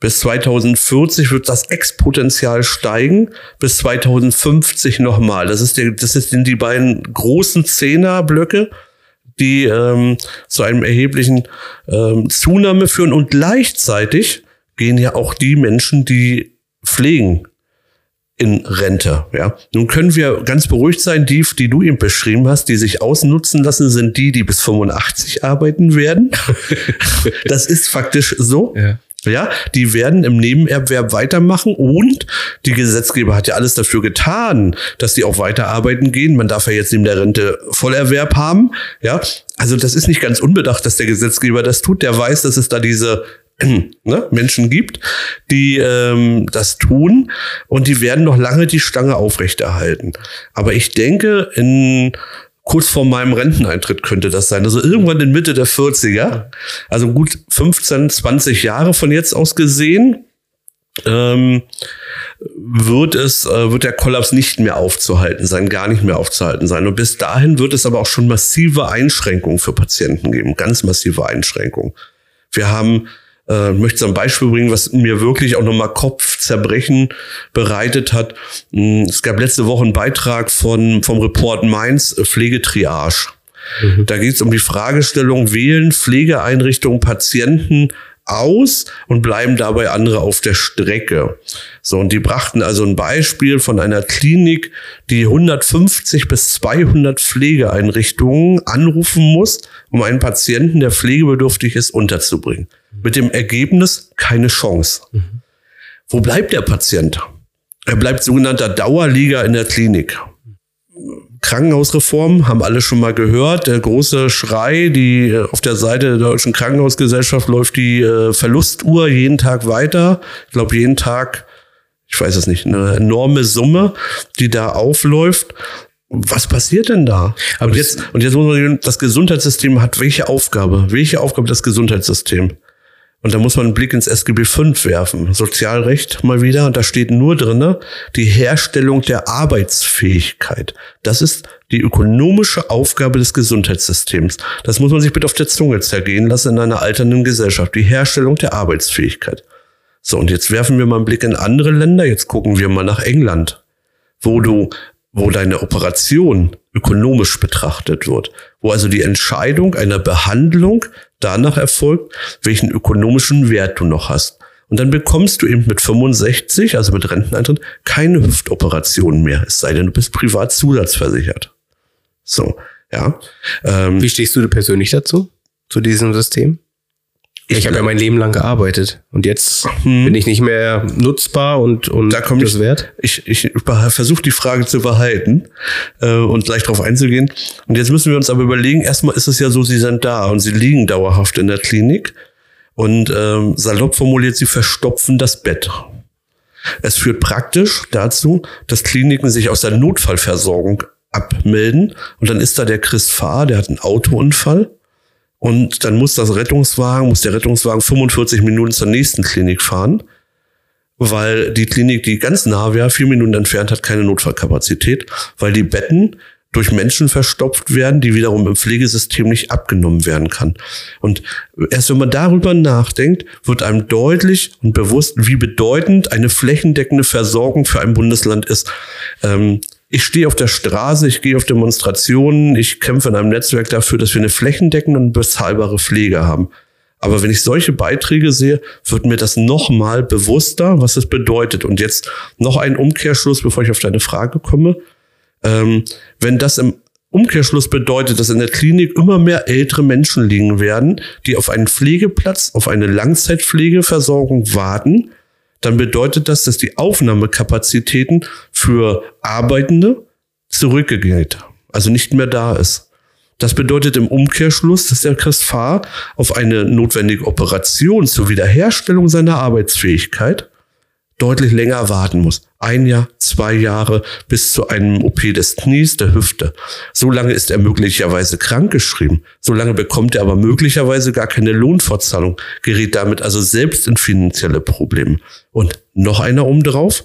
Bis 2040 wird das Exponential steigen, bis 2050 nochmal. Das ist der, das sind die beiden großen Zehnerblöcke die ähm, zu einem erheblichen ähm, Zunahme führen. Und gleichzeitig gehen ja auch die Menschen, die pflegen, in Rente. Ja, nun können wir ganz beruhigt sein. Die, die du eben beschrieben hast, die sich ausnutzen lassen, sind die, die bis 85 arbeiten werden. das ist faktisch so. Ja. Ja, die werden im Nebenerwerb weitermachen und die Gesetzgeber hat ja alles dafür getan, dass die auch weiterarbeiten gehen. Man darf ja jetzt neben der Rente Vollerwerb haben. Ja, also das ist nicht ganz unbedacht, dass der Gesetzgeber das tut. Der weiß, dass es da diese ne, Menschen gibt, die ähm, das tun und die werden noch lange die Stange aufrechterhalten. Aber ich denke, in kurz vor meinem Renteneintritt könnte das sein. Also irgendwann in Mitte der 40er, also gut 15, 20 Jahre von jetzt aus gesehen, ähm, wird es, äh, wird der Kollaps nicht mehr aufzuhalten sein, gar nicht mehr aufzuhalten sein. Und bis dahin wird es aber auch schon massive Einschränkungen für Patienten geben, ganz massive Einschränkungen. Wir haben äh, möchte so ein Beispiel bringen, was mir wirklich auch nochmal Kopfzerbrechen bereitet hat. Hm, es gab letzte Woche einen Beitrag von, vom Report Mainz äh, Pflegetriage. Mhm. Da geht es um die Fragestellung, wählen Pflegeeinrichtungen Patienten aus und bleiben dabei andere auf der Strecke. So, und die brachten also ein Beispiel von einer Klinik, die 150 bis 200 Pflegeeinrichtungen anrufen muss, um einen Patienten, der pflegebedürftig ist, unterzubringen. Mit dem Ergebnis keine Chance. Mhm. Wo bleibt der Patient? Er bleibt sogenannter Dauerlieger in der Klinik. Krankenhausreform haben alle schon mal gehört. Der große Schrei, die äh, auf der Seite der Deutschen Krankenhausgesellschaft läuft die äh, Verlustuhr jeden Tag weiter. Ich glaube, jeden Tag, ich weiß es nicht, eine enorme Summe, die da aufläuft. Was passiert denn da? Aber und jetzt, und jetzt muss man sehen, das Gesundheitssystem hat welche Aufgabe? Welche Aufgabe das Gesundheitssystem? Und da muss man einen Blick ins SGB V werfen. Sozialrecht mal wieder. Und da steht nur drinne die Herstellung der Arbeitsfähigkeit. Das ist die ökonomische Aufgabe des Gesundheitssystems. Das muss man sich bitte auf der Zunge zergehen lassen in einer alternden Gesellschaft. Die Herstellung der Arbeitsfähigkeit. So, und jetzt werfen wir mal einen Blick in andere Länder. Jetzt gucken wir mal nach England, wo du wo deine Operation ökonomisch betrachtet wird, wo also die Entscheidung einer Behandlung danach erfolgt, welchen ökonomischen Wert du noch hast. Und dann bekommst du eben mit 65, also mit Renteneintritt, keine Hüftoperation mehr, es sei denn, du bist privat zusatzversichert. So, ja. Ähm, Wie stehst du persönlich dazu, zu diesem System? Ich, ich habe ja mein Leben lang gearbeitet und jetzt hm. bin ich nicht mehr nutzbar und, und da komm das ich, wert. Ich, ich versuche die Frage zu behalten äh, und gleich darauf einzugehen. Und jetzt müssen wir uns aber überlegen, erstmal ist es ja so, sie sind da und sie liegen dauerhaft in der Klinik. Und ähm, salopp formuliert, sie verstopfen das Bett. Es führt praktisch dazu, dass Kliniken sich aus der Notfallversorgung abmelden. Und dann ist da der Chris Fahr, der hat einen Autounfall und dann muss das Rettungswagen, muss der Rettungswagen 45 Minuten zur nächsten Klinik fahren, weil die Klinik, die ganz nah wäre, vier Minuten entfernt, hat keine Notfallkapazität, weil die Betten durch Menschen verstopft werden, die wiederum im Pflegesystem nicht abgenommen werden kann. Und erst wenn man darüber nachdenkt, wird einem deutlich und bewusst, wie bedeutend eine flächendeckende Versorgung für ein Bundesland ist. Ähm, ich stehe auf der Straße, ich gehe auf Demonstrationen, ich kämpfe in einem Netzwerk dafür, dass wir eine flächendeckende und bezahlbare Pflege haben. Aber wenn ich solche Beiträge sehe, wird mir das nochmal bewusster, was es bedeutet. Und jetzt noch ein Umkehrschluss, bevor ich auf deine Frage komme. Ähm, wenn das im Umkehrschluss bedeutet, dass in der Klinik immer mehr ältere Menschen liegen werden, die auf einen Pflegeplatz, auf eine Langzeitpflegeversorgung warten, dann bedeutet das, dass die Aufnahmekapazitäten für Arbeitende zurückgeht, also nicht mehr da ist. Das bedeutet im Umkehrschluss, dass der Christfahr auf eine notwendige Operation zur Wiederherstellung seiner Arbeitsfähigkeit deutlich länger warten muss. Ein Jahr, zwei Jahre bis zu einem OP des Knies, der Hüfte. So lange ist er möglicherweise krankgeschrieben. So lange bekommt er aber möglicherweise gar keine Lohnfortzahlung, gerät damit also selbst in finanzielle Probleme. Und noch einer um drauf.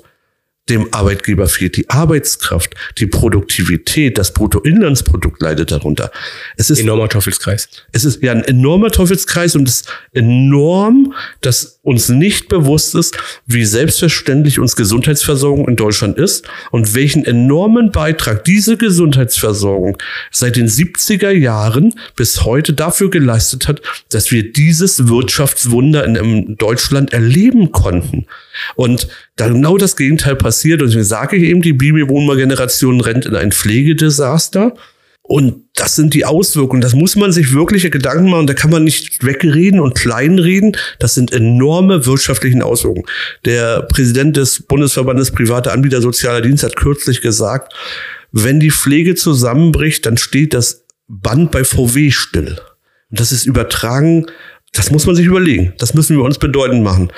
Dem Arbeitgeber fehlt die Arbeitskraft, die Produktivität, das Bruttoinlandsprodukt leidet darunter. Es ist enormer Teufelskreis. Es ist ja ein enormer Teufelskreis und es ist enorm, dass uns nicht bewusst ist, wie selbstverständlich uns Gesundheitsversorgung in Deutschland ist und welchen enormen Beitrag diese Gesundheitsversorgung seit den 70er Jahren bis heute dafür geleistet hat, dass wir dieses Wirtschaftswunder in, Deutschland erleben konnten. Und genau das Gegenteil passiert. Und deswegen sage ich eben, die Babyboomer-Generation rennt in ein Pflegedesaster. Und das sind die Auswirkungen. Das muss man sich wirkliche Gedanken machen. Da kann man nicht wegreden und kleinreden. Das sind enorme wirtschaftliche Auswirkungen. Der Präsident des Bundesverbandes Private Anbieter Sozialer Dienst hat kürzlich gesagt, wenn die Pflege zusammenbricht, dann steht das Band bei VW still. Und das ist übertragen das muss man sich überlegen. Das müssen wir uns bedeutend machen.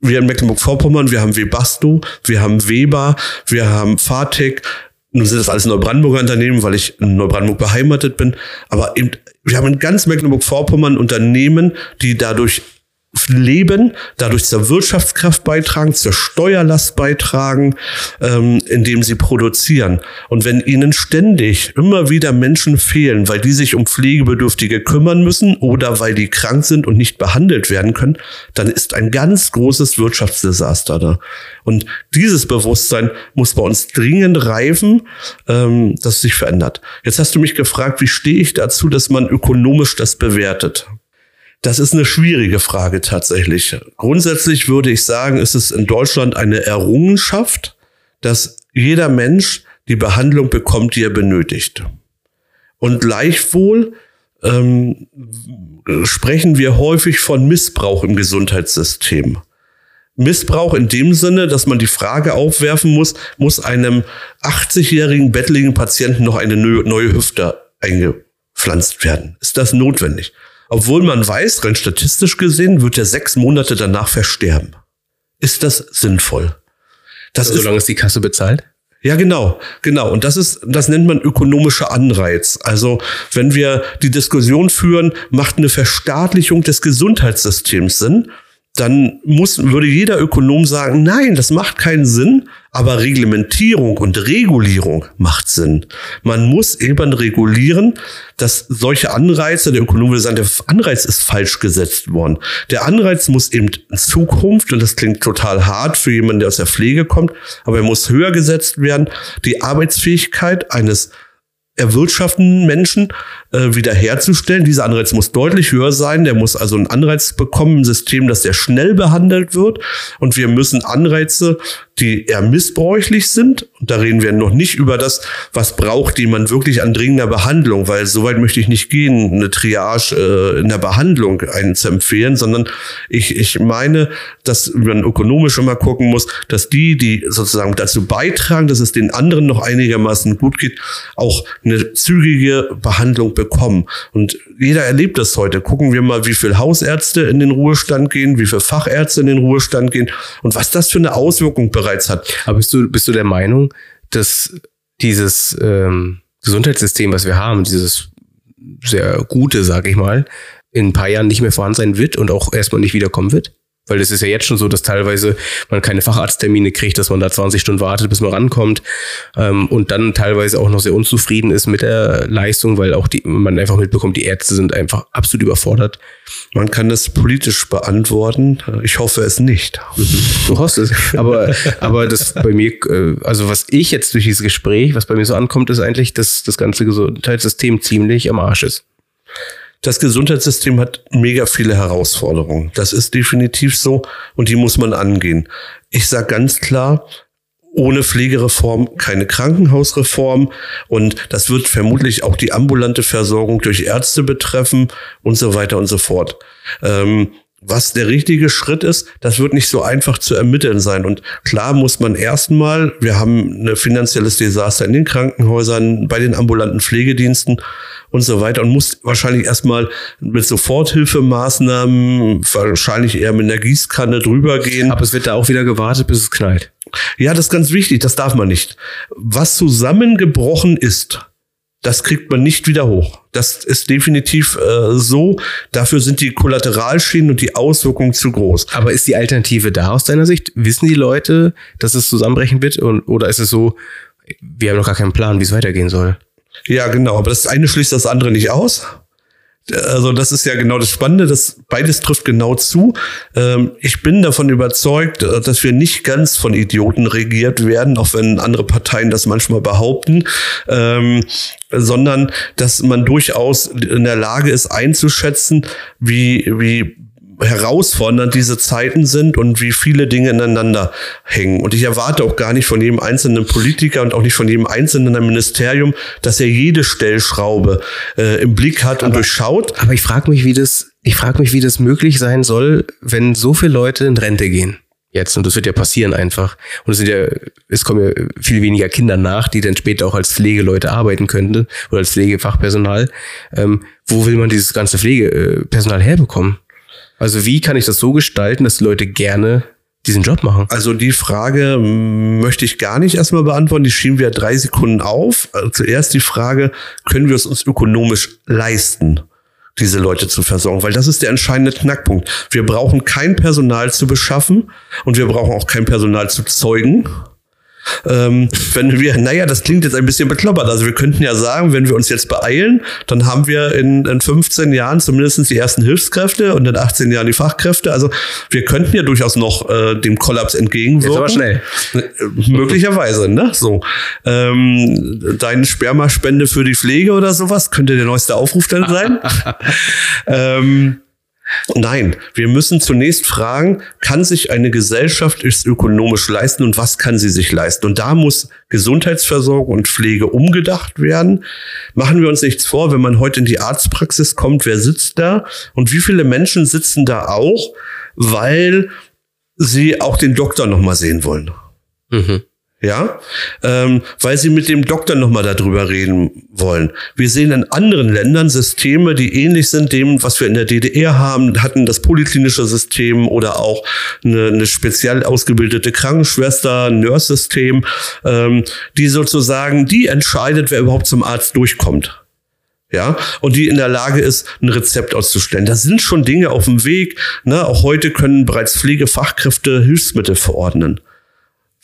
Wir in Mecklenburg-Vorpommern, wir haben Webasto, wir haben Weber, wir haben Fahrtec. Nun sind das alles Neubrandenburger Unternehmen, weil ich in Neubrandenburg beheimatet bin. Aber eben, wir haben in ganz Mecklenburg-Vorpommern Unternehmen, die dadurch leben, dadurch zur Wirtschaftskraft beitragen, zur Steuerlast beitragen, ähm, indem sie produzieren. Und wenn ihnen ständig immer wieder Menschen fehlen, weil die sich um Pflegebedürftige kümmern müssen oder weil die krank sind und nicht behandelt werden können, dann ist ein ganz großes Wirtschaftsdesaster da. Und dieses Bewusstsein muss bei uns dringend reifen, ähm, dass es sich verändert. Jetzt hast du mich gefragt, wie stehe ich dazu, dass man ökonomisch das bewertet? Das ist eine schwierige Frage tatsächlich. Grundsätzlich würde ich sagen, ist es in Deutschland eine Errungenschaft, dass jeder Mensch die Behandlung bekommt, die er benötigt. Und gleichwohl ähm, sprechen wir häufig von Missbrauch im Gesundheitssystem. Missbrauch in dem Sinne, dass man die Frage aufwerfen muss, muss einem 80-jährigen bettligen Patienten noch eine neue Hüfte eingepflanzt werden? Ist das notwendig? Obwohl man weiß, rein statistisch gesehen, wird er sechs Monate danach versterben. Ist das sinnvoll? Das also, ist, solange es die Kasse bezahlt? Ja, genau, genau. Und das ist, das nennt man ökonomischer Anreiz. Also, wenn wir die Diskussion führen, macht eine Verstaatlichung des Gesundheitssystems Sinn, dann muss, würde jeder Ökonom sagen, nein, das macht keinen Sinn, aber Reglementierung und Regulierung macht Sinn. Man muss eben regulieren, dass solche Anreize, der Ökonom würde sagen, der Anreiz ist falsch gesetzt worden. Der Anreiz muss eben in Zukunft, und das klingt total hart für jemanden, der aus der Pflege kommt, aber er muss höher gesetzt werden, die Arbeitsfähigkeit eines erwirtschaftenden Menschen äh, wiederherzustellen. Dieser Anreiz muss deutlich höher sein. Der muss also einen Anreiz bekommen im System, dass der schnell behandelt wird. Und wir müssen Anreize, die eher missbräuchlich sind, und da reden wir noch nicht über das, was braucht jemand wirklich an dringender Behandlung, weil soweit möchte ich nicht gehen, eine Triage äh, in der Behandlung einen zu empfehlen, sondern ich, ich meine, dass man ökonomisch immer gucken muss, dass die, die sozusagen dazu beitragen, dass es den anderen noch einigermaßen gut geht, auch eine zügige Behandlung bekommen. Und jeder erlebt das heute. Gucken wir mal, wie viel Hausärzte in den Ruhestand gehen, wie viel Fachärzte in den Ruhestand gehen und was das für eine Auswirkung bereits hat. Aber bist du, bist du der Meinung, dass dieses ähm, Gesundheitssystem, was wir haben, dieses sehr gute, sag ich mal, in ein paar Jahren nicht mehr vorhanden sein wird und auch erstmal nicht wiederkommen wird? Weil es ist ja jetzt schon so, dass teilweise man keine Facharzttermine kriegt, dass man da 20 Stunden wartet, bis man rankommt ähm, und dann teilweise auch noch sehr unzufrieden ist mit der Leistung, weil auch die, man einfach mitbekommt, die Ärzte sind einfach absolut überfordert. Man kann das politisch beantworten. Ich hoffe es nicht. Du hoffst es. Aber, aber das bei mir, äh, also was ich jetzt durch dieses Gespräch, was bei mir so ankommt, ist eigentlich, dass das ganze Gesundheitssystem ziemlich am Arsch ist. Das Gesundheitssystem hat mega viele Herausforderungen. Das ist definitiv so und die muss man angehen. Ich sage ganz klar, ohne Pflegereform keine Krankenhausreform und das wird vermutlich auch die ambulante Versorgung durch Ärzte betreffen und so weiter und so fort. Ähm, was der richtige Schritt ist, das wird nicht so einfach zu ermitteln sein. Und klar muss man erstmal, wir haben ein finanzielles Desaster in den Krankenhäusern, bei den ambulanten Pflegediensten und so weiter und muss wahrscheinlich erstmal mit Soforthilfemaßnahmen, wahrscheinlich eher mit einer Gießkanne drüber gehen. Aber es wird da auch wieder gewartet, bis es knallt. Ja, das ist ganz wichtig, das darf man nicht. Was zusammengebrochen ist, das kriegt man nicht wieder hoch. Das ist definitiv äh, so. Dafür sind die Kollateralschäden und die Auswirkungen zu groß. Aber ist die Alternative da aus deiner Sicht? Wissen die Leute, dass es zusammenbrechen wird? Und, oder ist es so, wir haben noch gar keinen Plan, wie es weitergehen soll? Ja, genau. Aber das eine schließt das andere nicht aus. Also das ist ja genau das Spannende, das beides trifft genau zu. Ähm, ich bin davon überzeugt, äh, dass wir nicht ganz von Idioten regiert werden, auch wenn andere Parteien das manchmal behaupten, ähm, sondern dass man durchaus in der Lage ist einzuschätzen, wie, wie herausfordernd diese Zeiten sind und wie viele Dinge ineinander hängen. Und ich erwarte auch gar nicht von jedem einzelnen Politiker und auch nicht von jedem einzelnen Ministerium, dass er jede Stellschraube äh, im Blick hat und aber, durchschaut. Aber ich frage mich, wie das, ich frage mich, wie das möglich sein soll, wenn so viele Leute in Rente gehen. Jetzt. Und das wird ja passieren einfach. Und es sind ja, es kommen ja viel weniger Kinder nach, die dann später auch als Pflegeleute arbeiten könnten oder als Pflegefachpersonal. Ähm, wo will man dieses ganze Pflegepersonal herbekommen? Also wie kann ich das so gestalten, dass die Leute gerne diesen Job machen? Also die Frage möchte ich gar nicht erstmal beantworten. Die schieben wir drei Sekunden auf. Also zuerst die Frage, können wir es uns ökonomisch leisten? diese Leute zu versorgen, weil das ist der entscheidende Knackpunkt. Wir brauchen kein Personal zu beschaffen und wir brauchen auch kein Personal zu zeugen. Ähm, wenn wir, naja, das klingt jetzt ein bisschen bekloppert. Also wir könnten ja sagen, wenn wir uns jetzt beeilen, dann haben wir in, in 15 Jahren zumindest die ersten Hilfskräfte und in 18 Jahren die Fachkräfte. Also wir könnten ja durchaus noch äh, dem Kollaps entgegenwirken. Jetzt aber schnell. Äh, möglicherweise, ne? So. Ähm, deine Spermaspende für die Pflege oder sowas könnte der neueste Aufruf dann sein. ähm, Nein, wir müssen zunächst fragen, kann sich eine Gesellschaft es ökonomisch leisten und was kann sie sich leisten? Und da muss Gesundheitsversorgung und Pflege umgedacht werden. Machen wir uns nichts vor, wenn man heute in die Arztpraxis kommt, wer sitzt da und wie viele Menschen sitzen da auch, weil sie auch den Doktor nochmal sehen wollen. Mhm ja, ähm, weil sie mit dem Doktor nochmal darüber reden wollen. Wir sehen in anderen Ländern Systeme, die ähnlich sind dem, was wir in der DDR haben, hatten das polyklinische System oder auch eine, eine speziell ausgebildete Krankenschwester, Nurse-System, ähm, die sozusagen, die entscheidet, wer überhaupt zum Arzt durchkommt ja, und die in der Lage ist, ein Rezept auszustellen. Da sind schon Dinge auf dem Weg. Ne? Auch heute können bereits Pflegefachkräfte Hilfsmittel verordnen.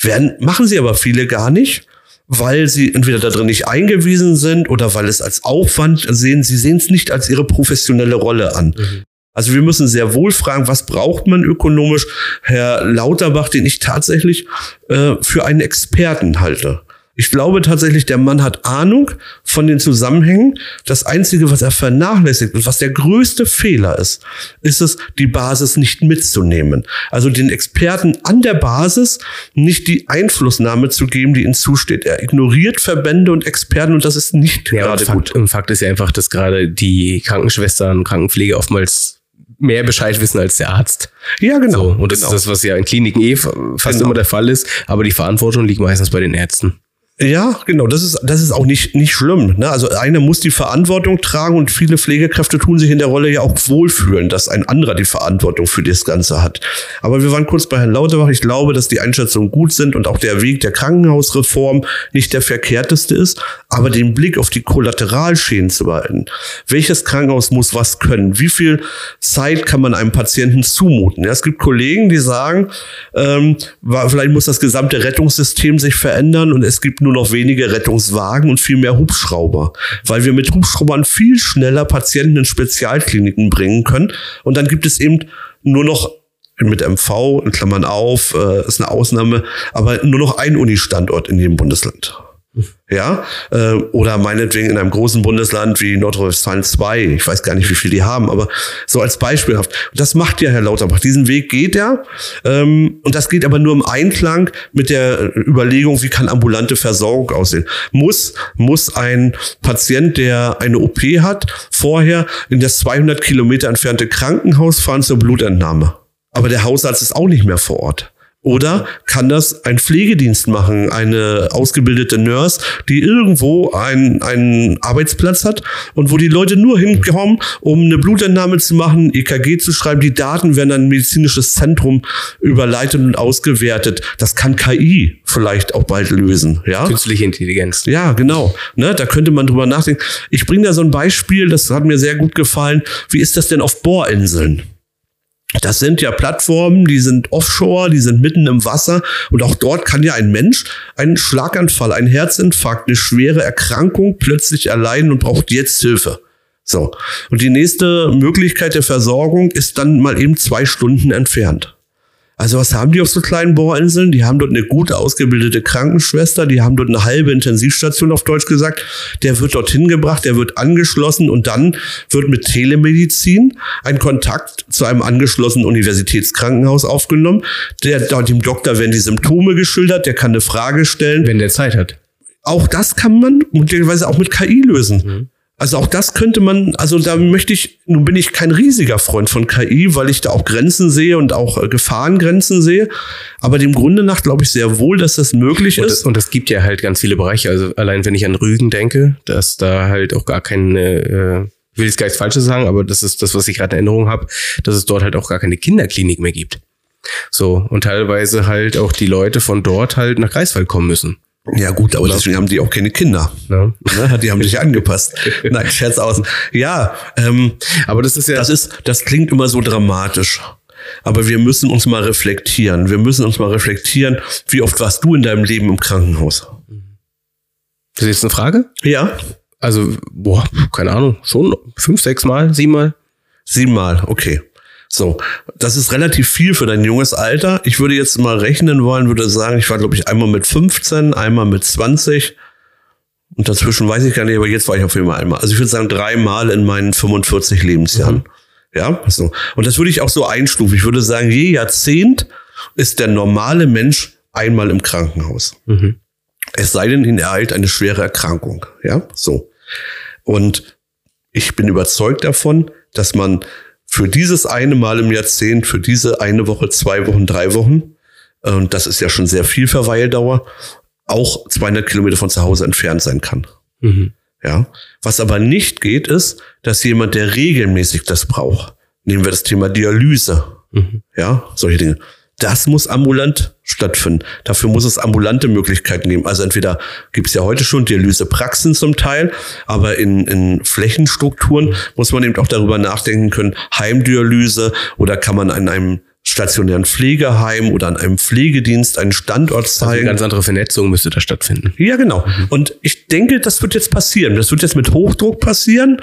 Werden, machen sie aber viele gar nicht, weil sie entweder da drin nicht eingewiesen sind oder weil es als Aufwand sehen. Sie sehen es nicht als ihre professionelle Rolle an. Mhm. Also wir müssen sehr wohl fragen, was braucht man ökonomisch? Herr Lauterbach, den ich tatsächlich äh, für einen Experten halte. Ich glaube tatsächlich, der Mann hat Ahnung von den Zusammenhängen. Das Einzige, was er vernachlässigt und was der größte Fehler ist, ist es, die Basis nicht mitzunehmen. Also den Experten an der Basis nicht die Einflussnahme zu geben, die ihnen zusteht. Er ignoriert Verbände und Experten und das ist nicht ja, gerade gut. Fakt, Fakt ist ja einfach, dass gerade die Krankenschwestern und Krankenpflege oftmals mehr Bescheid wissen als der Arzt. Ja, genau. So, und das genau. ist das, was ja in Kliniken eh fast genau. immer der Fall ist, aber die Verantwortung liegt meistens bei den Ärzten. Ja, genau. Das ist, das ist auch nicht, nicht schlimm. Ne? Also einer muss die Verantwortung tragen und viele Pflegekräfte tun sich in der Rolle ja auch wohlfühlen, dass ein anderer die Verantwortung für das Ganze hat. Aber wir waren kurz bei Herrn Lauterbach. Ich glaube, dass die Einschätzungen gut sind und auch der Weg der Krankenhausreform nicht der verkehrteste ist. Aber den Blick auf die Kollateralschäden zu behalten. Welches Krankenhaus muss was können? Wie viel Zeit kann man einem Patienten zumuten? Ja, es gibt Kollegen, die sagen, ähm, vielleicht muss das gesamte Rettungssystem sich verändern und es gibt nur nur noch wenige Rettungswagen und viel mehr Hubschrauber, weil wir mit Hubschraubern viel schneller Patienten in Spezialkliniken bringen können. Und dann gibt es eben nur noch mit MV, in Klammern auf, äh, ist eine Ausnahme, aber nur noch ein Unistandort in jedem Bundesland. Ja, äh, oder meinetwegen in einem großen Bundesland wie Nordrhein-Westfalen 2. Ich weiß gar nicht, wie viel die haben, aber so als beispielhaft. Das macht ja Herr Lauterbach. Diesen Weg geht er. Ähm, und das geht aber nur im Einklang mit der Überlegung, wie kann ambulante Versorgung aussehen. Muss, muss ein Patient, der eine OP hat, vorher in das 200 Kilometer entfernte Krankenhaus fahren zur Blutentnahme. Aber der Hausarzt ist auch nicht mehr vor Ort. Oder kann das ein Pflegedienst machen, eine ausgebildete Nurse, die irgendwo einen, einen Arbeitsplatz hat und wo die Leute nur hinkommen, um eine Blutentnahme zu machen, EKG zu schreiben. Die Daten werden an ein medizinisches Zentrum überleitet und ausgewertet. Das kann KI vielleicht auch bald lösen. Ja? Künstliche Intelligenz. Ja, genau. Ne, da könnte man drüber nachdenken. Ich bringe da so ein Beispiel, das hat mir sehr gut gefallen. Wie ist das denn auf Bohrinseln? Das sind ja Plattformen, die sind offshore, die sind mitten im Wasser und auch dort kann ja ein Mensch einen Schlaganfall, einen Herzinfarkt, eine schwere Erkrankung plötzlich erleiden und braucht jetzt Hilfe. So. Und die nächste Möglichkeit der Versorgung ist dann mal eben zwei Stunden entfernt. Also was haben die auf so kleinen Bohrinseln? Die haben dort eine gut ausgebildete Krankenschwester, die haben dort eine halbe Intensivstation auf Deutsch gesagt. Der wird dorthin gebracht, der wird angeschlossen und dann wird mit Telemedizin ein Kontakt zu einem angeschlossenen Universitätskrankenhaus aufgenommen. Der, dem Doktor werden die Symptome geschildert, der kann eine Frage stellen. Wenn der Zeit hat. Auch das kann man möglicherweise auch mit KI lösen. Mhm. Also auch das könnte man, also da möchte ich, nun bin ich kein riesiger Freund von KI, weil ich da auch Grenzen sehe und auch äh, Gefahrengrenzen sehe. Aber dem Grunde nach glaube ich sehr wohl, dass das möglich und ist. Und es gibt ja halt ganz viele Bereiche. Also allein wenn ich an Rügen denke, dass da halt auch gar keine, äh, ich will jetzt gar nichts Falsches sagen, aber das ist das, was ich gerade in Erinnerung habe, dass es dort halt auch gar keine Kinderklinik mehr gibt. So, und teilweise halt auch die Leute von dort halt nach Greifswald kommen müssen. Ja gut, aber deswegen haben die auch keine Kinder. Ja. Ne? Die haben sich angepasst. Nein, Scherz aus. Ja, ähm, aber das ist ja. Das ist, das klingt immer so dramatisch. Aber wir müssen uns mal reflektieren. Wir müssen uns mal reflektieren, wie oft warst du in deinem Leben im Krankenhaus? Das ist jetzt eine Frage? Ja. Also, boah, keine Ahnung, schon fünf, sechs Mal, sieben Mal? Sieben Mal, okay. So, das ist relativ viel für dein junges Alter. Ich würde jetzt mal rechnen wollen, würde sagen, ich war, glaube ich, einmal mit 15, einmal mit 20. Und dazwischen weiß ich gar nicht, aber jetzt war ich auf jeden Fall einmal. Also ich würde sagen, dreimal in meinen 45 Lebensjahren. Mhm. Ja, so. Und das würde ich auch so einstufen. Ich würde sagen, je Jahrzehnt ist der normale Mensch einmal im Krankenhaus. Mhm. Es sei denn, ihn ereilt eine schwere Erkrankung. Ja, so. Und ich bin überzeugt davon, dass man für dieses eine Mal im Jahrzehnt, für diese eine Woche, zwei Wochen, drei Wochen, und das ist ja schon sehr viel Verweildauer, auch 200 Kilometer von zu Hause entfernt sein kann. Mhm. Ja. Was aber nicht geht, ist, dass jemand, der regelmäßig das braucht, nehmen wir das Thema Dialyse, mhm. ja, solche Dinge, das muss ambulant stattfinden. Dafür muss es ambulante Möglichkeiten geben. Also entweder gibt es ja heute schon Dialysepraxen zum Teil, aber in, in Flächenstrukturen muss man eben auch darüber nachdenken können, Heimdialyse oder kann man an einem stationären Pflegeheim oder an einem Pflegedienst einen Standort zeigen. Also eine ganz andere Vernetzung müsste da stattfinden. Ja, genau. Mhm. Und ich denke, das wird jetzt passieren. Das wird jetzt mit Hochdruck passieren.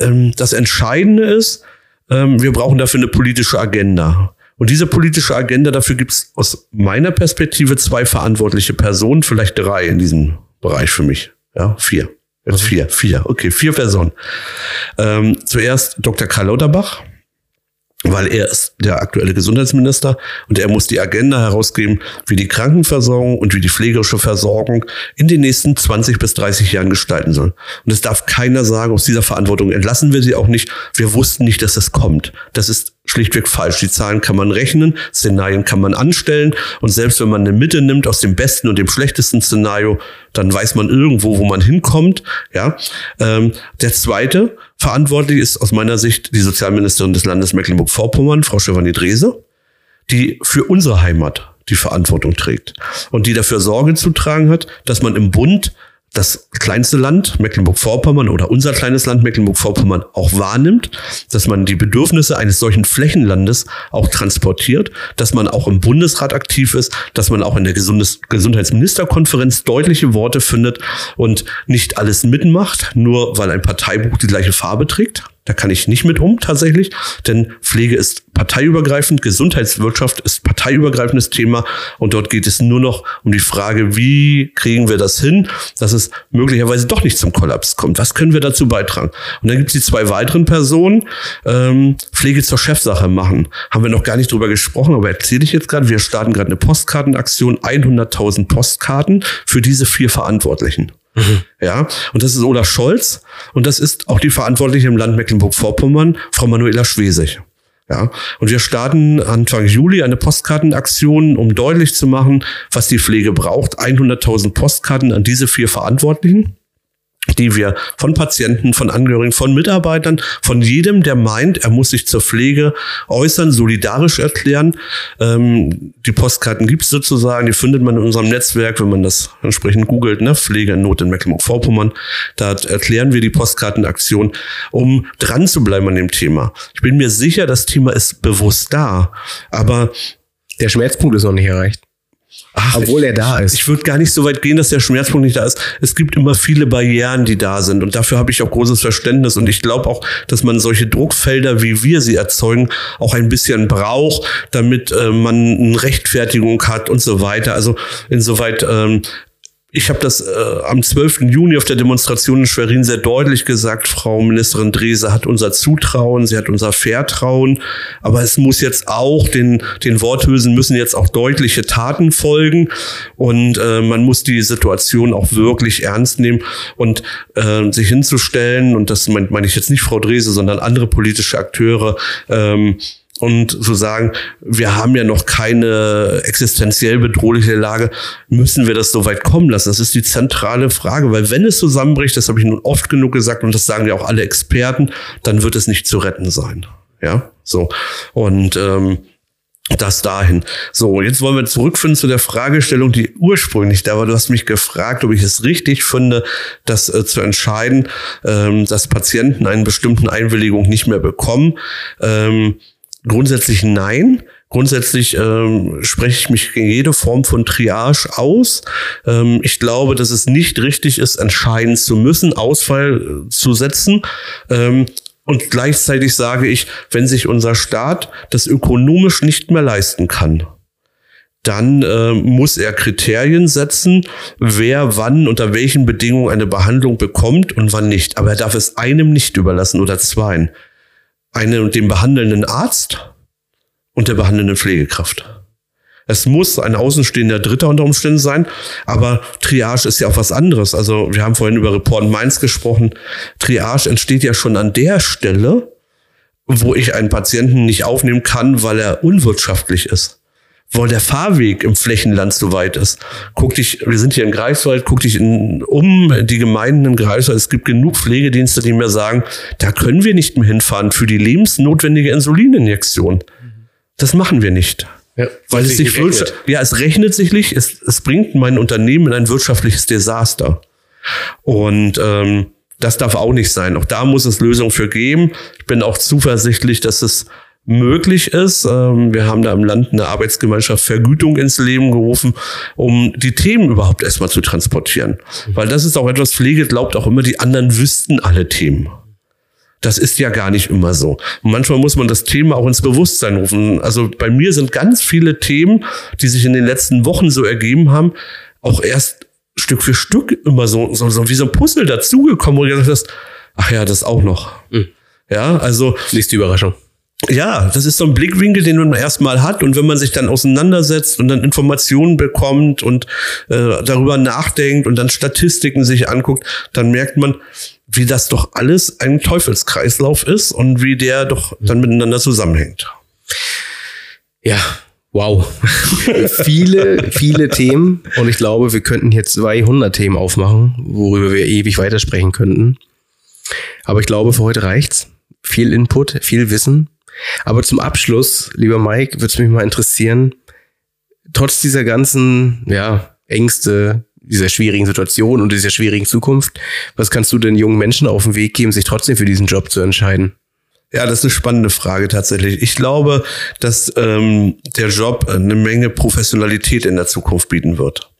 Ähm, das Entscheidende ist, ähm, wir brauchen dafür eine politische Agenda. Und diese politische Agenda, dafür gibt es aus meiner Perspektive zwei verantwortliche Personen, vielleicht drei in diesem Bereich für mich. Ja, vier. Jetzt vier, vier. Okay, vier Personen. Ähm, zuerst Dr. Karl Lauterbach, weil er ist der aktuelle Gesundheitsminister und er muss die Agenda herausgeben, wie die Krankenversorgung und wie die pflegerische Versorgung in den nächsten 20 bis 30 Jahren gestalten soll. Und es darf keiner sagen, aus dieser Verantwortung entlassen wir sie auch nicht. Wir wussten nicht, dass das kommt. Das ist schlichtweg falsch. Die Zahlen kann man rechnen, Szenarien kann man anstellen und selbst wenn man eine Mitte nimmt aus dem besten und dem schlechtesten Szenario, dann weiß man irgendwo, wo man hinkommt. Ja, ähm, der zweite verantwortlich ist aus meiner Sicht die Sozialministerin des Landes Mecklenburg-Vorpommern, Frau Stefanie Drese, die für unsere Heimat die Verantwortung trägt und die dafür Sorge zu tragen hat, dass man im Bund das kleinste Land Mecklenburg-Vorpommern oder unser kleines Land Mecklenburg-Vorpommern auch wahrnimmt, dass man die Bedürfnisse eines solchen Flächenlandes auch transportiert, dass man auch im Bundesrat aktiv ist, dass man auch in der Gesundes Gesundheitsministerkonferenz deutliche Worte findet und nicht alles mitmacht, nur weil ein Parteibuch die gleiche Farbe trägt. Da kann ich nicht mit um tatsächlich, denn Pflege ist parteiübergreifend, Gesundheitswirtschaft ist parteiübergreifendes Thema und dort geht es nur noch um die Frage, wie kriegen wir das hin, dass es möglicherweise doch nicht zum Kollaps kommt. Was können wir dazu beitragen? Und dann gibt es die zwei weiteren Personen, ähm, Pflege zur Chefsache machen. Haben wir noch gar nicht drüber gesprochen, aber erzähle ich jetzt gerade. Wir starten gerade eine Postkartenaktion, 100.000 Postkarten für diese vier Verantwortlichen. Mhm. Ja, und das ist Olaf Scholz und das ist auch die Verantwortliche im Land Mecklenburg-Vorpommern, Frau Manuela Schwesig. Ja, und wir starten Anfang Juli eine Postkartenaktion, um deutlich zu machen, was die Pflege braucht. 100.000 Postkarten an diese vier Verantwortlichen die wir von Patienten, von Angehörigen, von Mitarbeitern, von jedem, der meint, er muss sich zur Pflege äußern, solidarisch erklären. Ähm, die Postkarten gibt es sozusagen, die findet man in unserem Netzwerk, wenn man das entsprechend googelt, ne? Pflege in Not in Mecklenburg-Vorpommern. Da erklären wir die Postkartenaktion, um dran zu bleiben an dem Thema. Ich bin mir sicher, das Thema ist bewusst da, aber der Schmerzpunkt ist noch nicht erreicht. Ach, Obwohl er da ist. Ich würde gar nicht so weit gehen, dass der Schmerzpunkt nicht da ist. Es gibt immer viele Barrieren, die da sind. Und dafür habe ich auch großes Verständnis. Und ich glaube auch, dass man solche Druckfelder, wie wir sie erzeugen, auch ein bisschen braucht, damit äh, man eine Rechtfertigung hat und so weiter. Also insoweit ähm, ich habe das äh, am 12. Juni auf der Demonstration in Schwerin sehr deutlich gesagt. Frau Ministerin Drese hat unser Zutrauen, sie hat unser Vertrauen. Aber es muss jetzt auch, den, den Worthülsen müssen jetzt auch deutliche Taten folgen. Und äh, man muss die Situation auch wirklich ernst nehmen und äh, sich hinzustellen. Und das meine mein ich jetzt nicht Frau Drese, sondern andere politische Akteure. Ähm, und zu sagen, wir haben ja noch keine existenziell bedrohliche Lage, müssen wir das so weit kommen lassen? Das ist die zentrale Frage, weil wenn es zusammenbricht, das habe ich nun oft genug gesagt und das sagen ja auch alle Experten, dann wird es nicht zu retten sein. Ja, so. Und ähm, das dahin. So, jetzt wollen wir zurückfinden zu der Fragestellung, die ursprünglich da war. Du hast mich gefragt, ob ich es richtig finde, das äh, zu entscheiden, ähm, dass Patienten einen bestimmten Einwilligung nicht mehr bekommen. Ähm, Grundsätzlich nein. Grundsätzlich ähm, spreche ich mich gegen jede Form von Triage aus. Ähm, ich glaube, dass es nicht richtig ist, entscheiden zu müssen, Ausfall äh, zu setzen. Ähm, und gleichzeitig sage ich, wenn sich unser Staat das ökonomisch nicht mehr leisten kann, dann äh, muss er Kriterien setzen, wer wann unter welchen Bedingungen eine Behandlung bekommt und wann nicht. Aber er darf es einem nicht überlassen oder zweien eine, dem behandelnden Arzt und der behandelnden Pflegekraft. Es muss ein außenstehender Dritter unter Umständen sein, aber Triage ist ja auch was anderes. Also wir haben vorhin über Report Mainz gesprochen. Triage entsteht ja schon an der Stelle, wo ich einen Patienten nicht aufnehmen kann, weil er unwirtschaftlich ist weil der Fahrweg im Flächenland so weit ist. Guck dich, wir sind hier in Greifswald, guck dich in, um die Gemeinden in Greifswald. Es gibt genug Pflegedienste, die mir sagen, da können wir nicht mehr hinfahren für die lebensnotwendige Insulininjektion. Das machen wir nicht. Ja, weil es sich rechnet. ja, es rechnet sich nicht, es, es bringt mein Unternehmen in ein wirtschaftliches Desaster. Und ähm, das darf auch nicht sein. Auch da muss es Lösungen für geben. Ich bin auch zuversichtlich, dass es möglich ist. Ähm, wir haben da im Land eine Arbeitsgemeinschaft Vergütung ins Leben gerufen, um die Themen überhaupt erstmal zu transportieren. Weil das ist auch etwas, Pflege glaubt auch immer, die anderen wüssten alle Themen. Das ist ja gar nicht immer so. Und manchmal muss man das Thema auch ins Bewusstsein rufen. Also bei mir sind ganz viele Themen, die sich in den letzten Wochen so ergeben haben, auch erst Stück für Stück immer so, so, so wie so ein Puzzle dazugekommen, wo du gesagt hast, ach ja, das auch noch. Mhm. Ja, also. Nächste Überraschung ja, das ist so ein Blickwinkel, den man erstmal hat. Und wenn man sich dann auseinandersetzt und dann Informationen bekommt und äh, darüber nachdenkt und dann Statistiken sich anguckt, dann merkt man, wie das doch alles ein Teufelskreislauf ist und wie der doch dann miteinander zusammenhängt. Ja, wow. viele, viele Themen. Und ich glaube, wir könnten hier 200 Themen aufmachen, worüber wir ewig weitersprechen könnten. Aber ich glaube, für heute reicht's. Viel Input, viel Wissen. Aber zum Abschluss, lieber Mike, würde es mich mal interessieren, trotz dieser ganzen, ja, Ängste, dieser schwierigen Situation und dieser schwierigen Zukunft, was kannst du den jungen Menschen auf den Weg geben, sich trotzdem für diesen Job zu entscheiden? Ja, das ist eine spannende Frage tatsächlich. Ich glaube, dass ähm, der Job eine Menge Professionalität in der Zukunft bieten wird.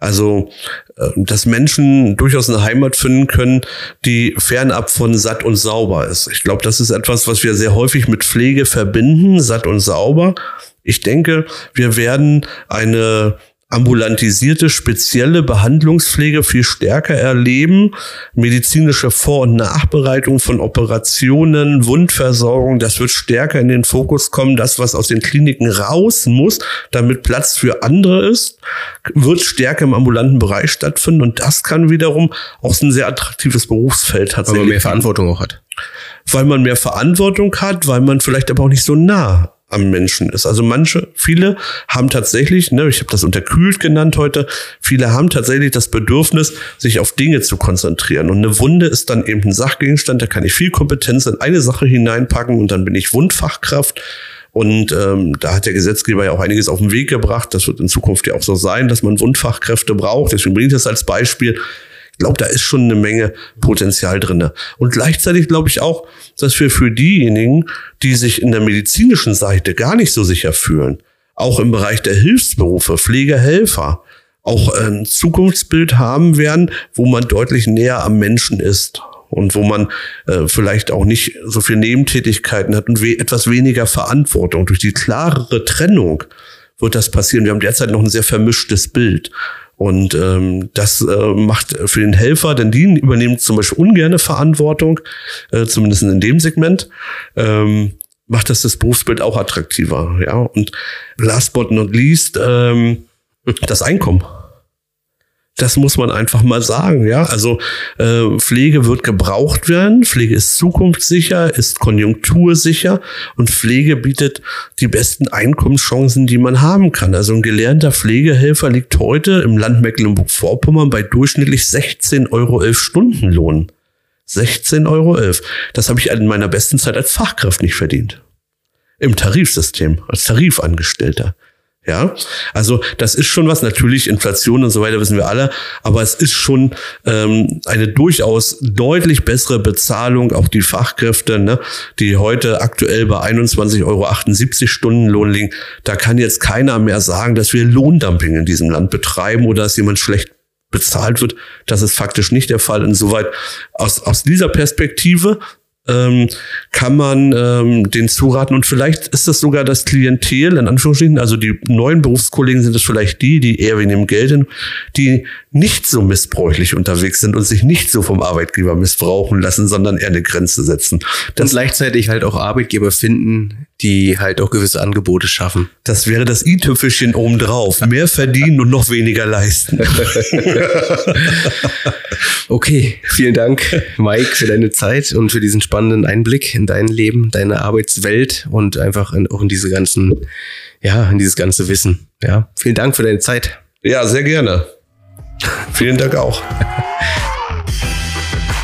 Also, äh, dass Menschen durchaus eine Heimat finden können, die fernab von satt und sauber ist. Ich glaube, das ist etwas, was wir sehr häufig mit Pflege verbinden, satt und sauber. Ich denke, wir werden eine ambulantisierte spezielle Behandlungspflege viel stärker erleben. Medizinische Vor- und Nachbereitung von Operationen, Wundversorgung, das wird stärker in den Fokus kommen. Das, was aus den Kliniken raus muss, damit Platz für andere ist, wird stärker im ambulanten Bereich stattfinden. Und das kann wiederum auch ein sehr attraktives Berufsfeld tatsächlich. Weil man mehr Verantwortung auch hat. Weil man mehr Verantwortung hat, weil man vielleicht aber auch nicht so nah am Menschen ist. Also manche, viele haben tatsächlich, ne, ich habe das unterkühlt genannt heute, viele haben tatsächlich das Bedürfnis, sich auf Dinge zu konzentrieren. Und eine Wunde ist dann eben ein Sachgegenstand, da kann ich viel Kompetenz in eine Sache hineinpacken und dann bin ich Wundfachkraft. Und ähm, da hat der Gesetzgeber ja auch einiges auf den Weg gebracht. Das wird in Zukunft ja auch so sein, dass man Wundfachkräfte braucht. Deswegen bringe ich das als Beispiel glaube, da ist schon eine Menge Potenzial drinne. Und gleichzeitig glaube ich auch, dass wir für diejenigen, die sich in der medizinischen Seite gar nicht so sicher fühlen, auch im Bereich der Hilfsberufe, Pflegehelfer, auch ein Zukunftsbild haben werden, wo man deutlich näher am Menschen ist und wo man äh, vielleicht auch nicht so viel Nebentätigkeiten hat und we etwas weniger Verantwortung. Durch die klarere Trennung wird das passieren. Wir haben derzeit noch ein sehr vermischtes Bild. Und ähm, das äh, macht für den Helfer, denn die übernehmen zum Beispiel ungerne Verantwortung, äh, zumindest in dem Segment, ähm, macht das das Berufsbild auch attraktiver. Ja, und last but not least ähm, das Einkommen. Das muss man einfach mal sagen, ja. Also äh, Pflege wird gebraucht werden, Pflege ist zukunftssicher, ist konjunktursicher und Pflege bietet die besten Einkommenschancen, die man haben kann. Also ein gelernter Pflegehelfer liegt heute im Land Mecklenburg-Vorpommern bei durchschnittlich 16,11 Euro Stundenlohn. 16,11 Euro. Das habe ich in meiner besten Zeit als Fachkraft nicht verdient. Im Tarifsystem, als Tarifangestellter. Ja, also das ist schon was, natürlich Inflation und so weiter wissen wir alle, aber es ist schon ähm, eine durchaus deutlich bessere Bezahlung, auch die Fachkräfte, ne, die heute aktuell bei 21,78 Euro Stundenlohn liegen. Da kann jetzt keiner mehr sagen, dass wir Lohndumping in diesem Land betreiben oder dass jemand schlecht bezahlt wird. Das ist faktisch nicht der Fall. Insoweit aus, aus dieser Perspektive ähm, kann man ähm, den zuraten. Und vielleicht ist das sogar das Klientel, in Anführungsstrichen, also die neuen Berufskollegen sind es vielleicht die, die eher wegen dem Geld sind, die nicht so missbräuchlich unterwegs sind und sich nicht so vom Arbeitgeber missbrauchen lassen, sondern eher eine Grenze setzen. Das und gleichzeitig halt auch Arbeitgeber finden, die halt auch gewisse Angebote schaffen. Das wäre das i-Tüpfelchen obendrauf. Mehr verdienen und noch weniger leisten. okay, vielen Dank, Mike, für deine Zeit und für diesen spannenden Einblick in dein Leben, deine Arbeitswelt und einfach in, auch in diese ganzen, ja, in dieses ganze Wissen. Ja, vielen Dank für deine Zeit. Ja, sehr gerne. Vielen Dank auch.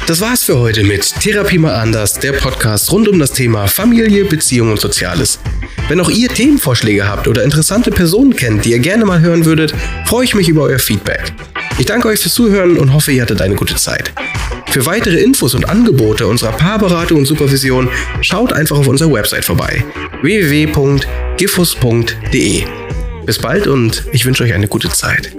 Das war's für heute mit Therapie mal anders, der Podcast rund um das Thema Familie, Beziehung und Soziales. Wenn auch ihr Themenvorschläge habt oder interessante Personen kennt, die ihr gerne mal hören würdet, freue ich mich über euer Feedback. Ich danke euch fürs Zuhören und hoffe, ihr hattet eine gute Zeit. Für weitere Infos und Angebote unserer Paarberatung und Supervision schaut einfach auf unserer Website vorbei www.gifus.de. Bis bald und ich wünsche euch eine gute Zeit.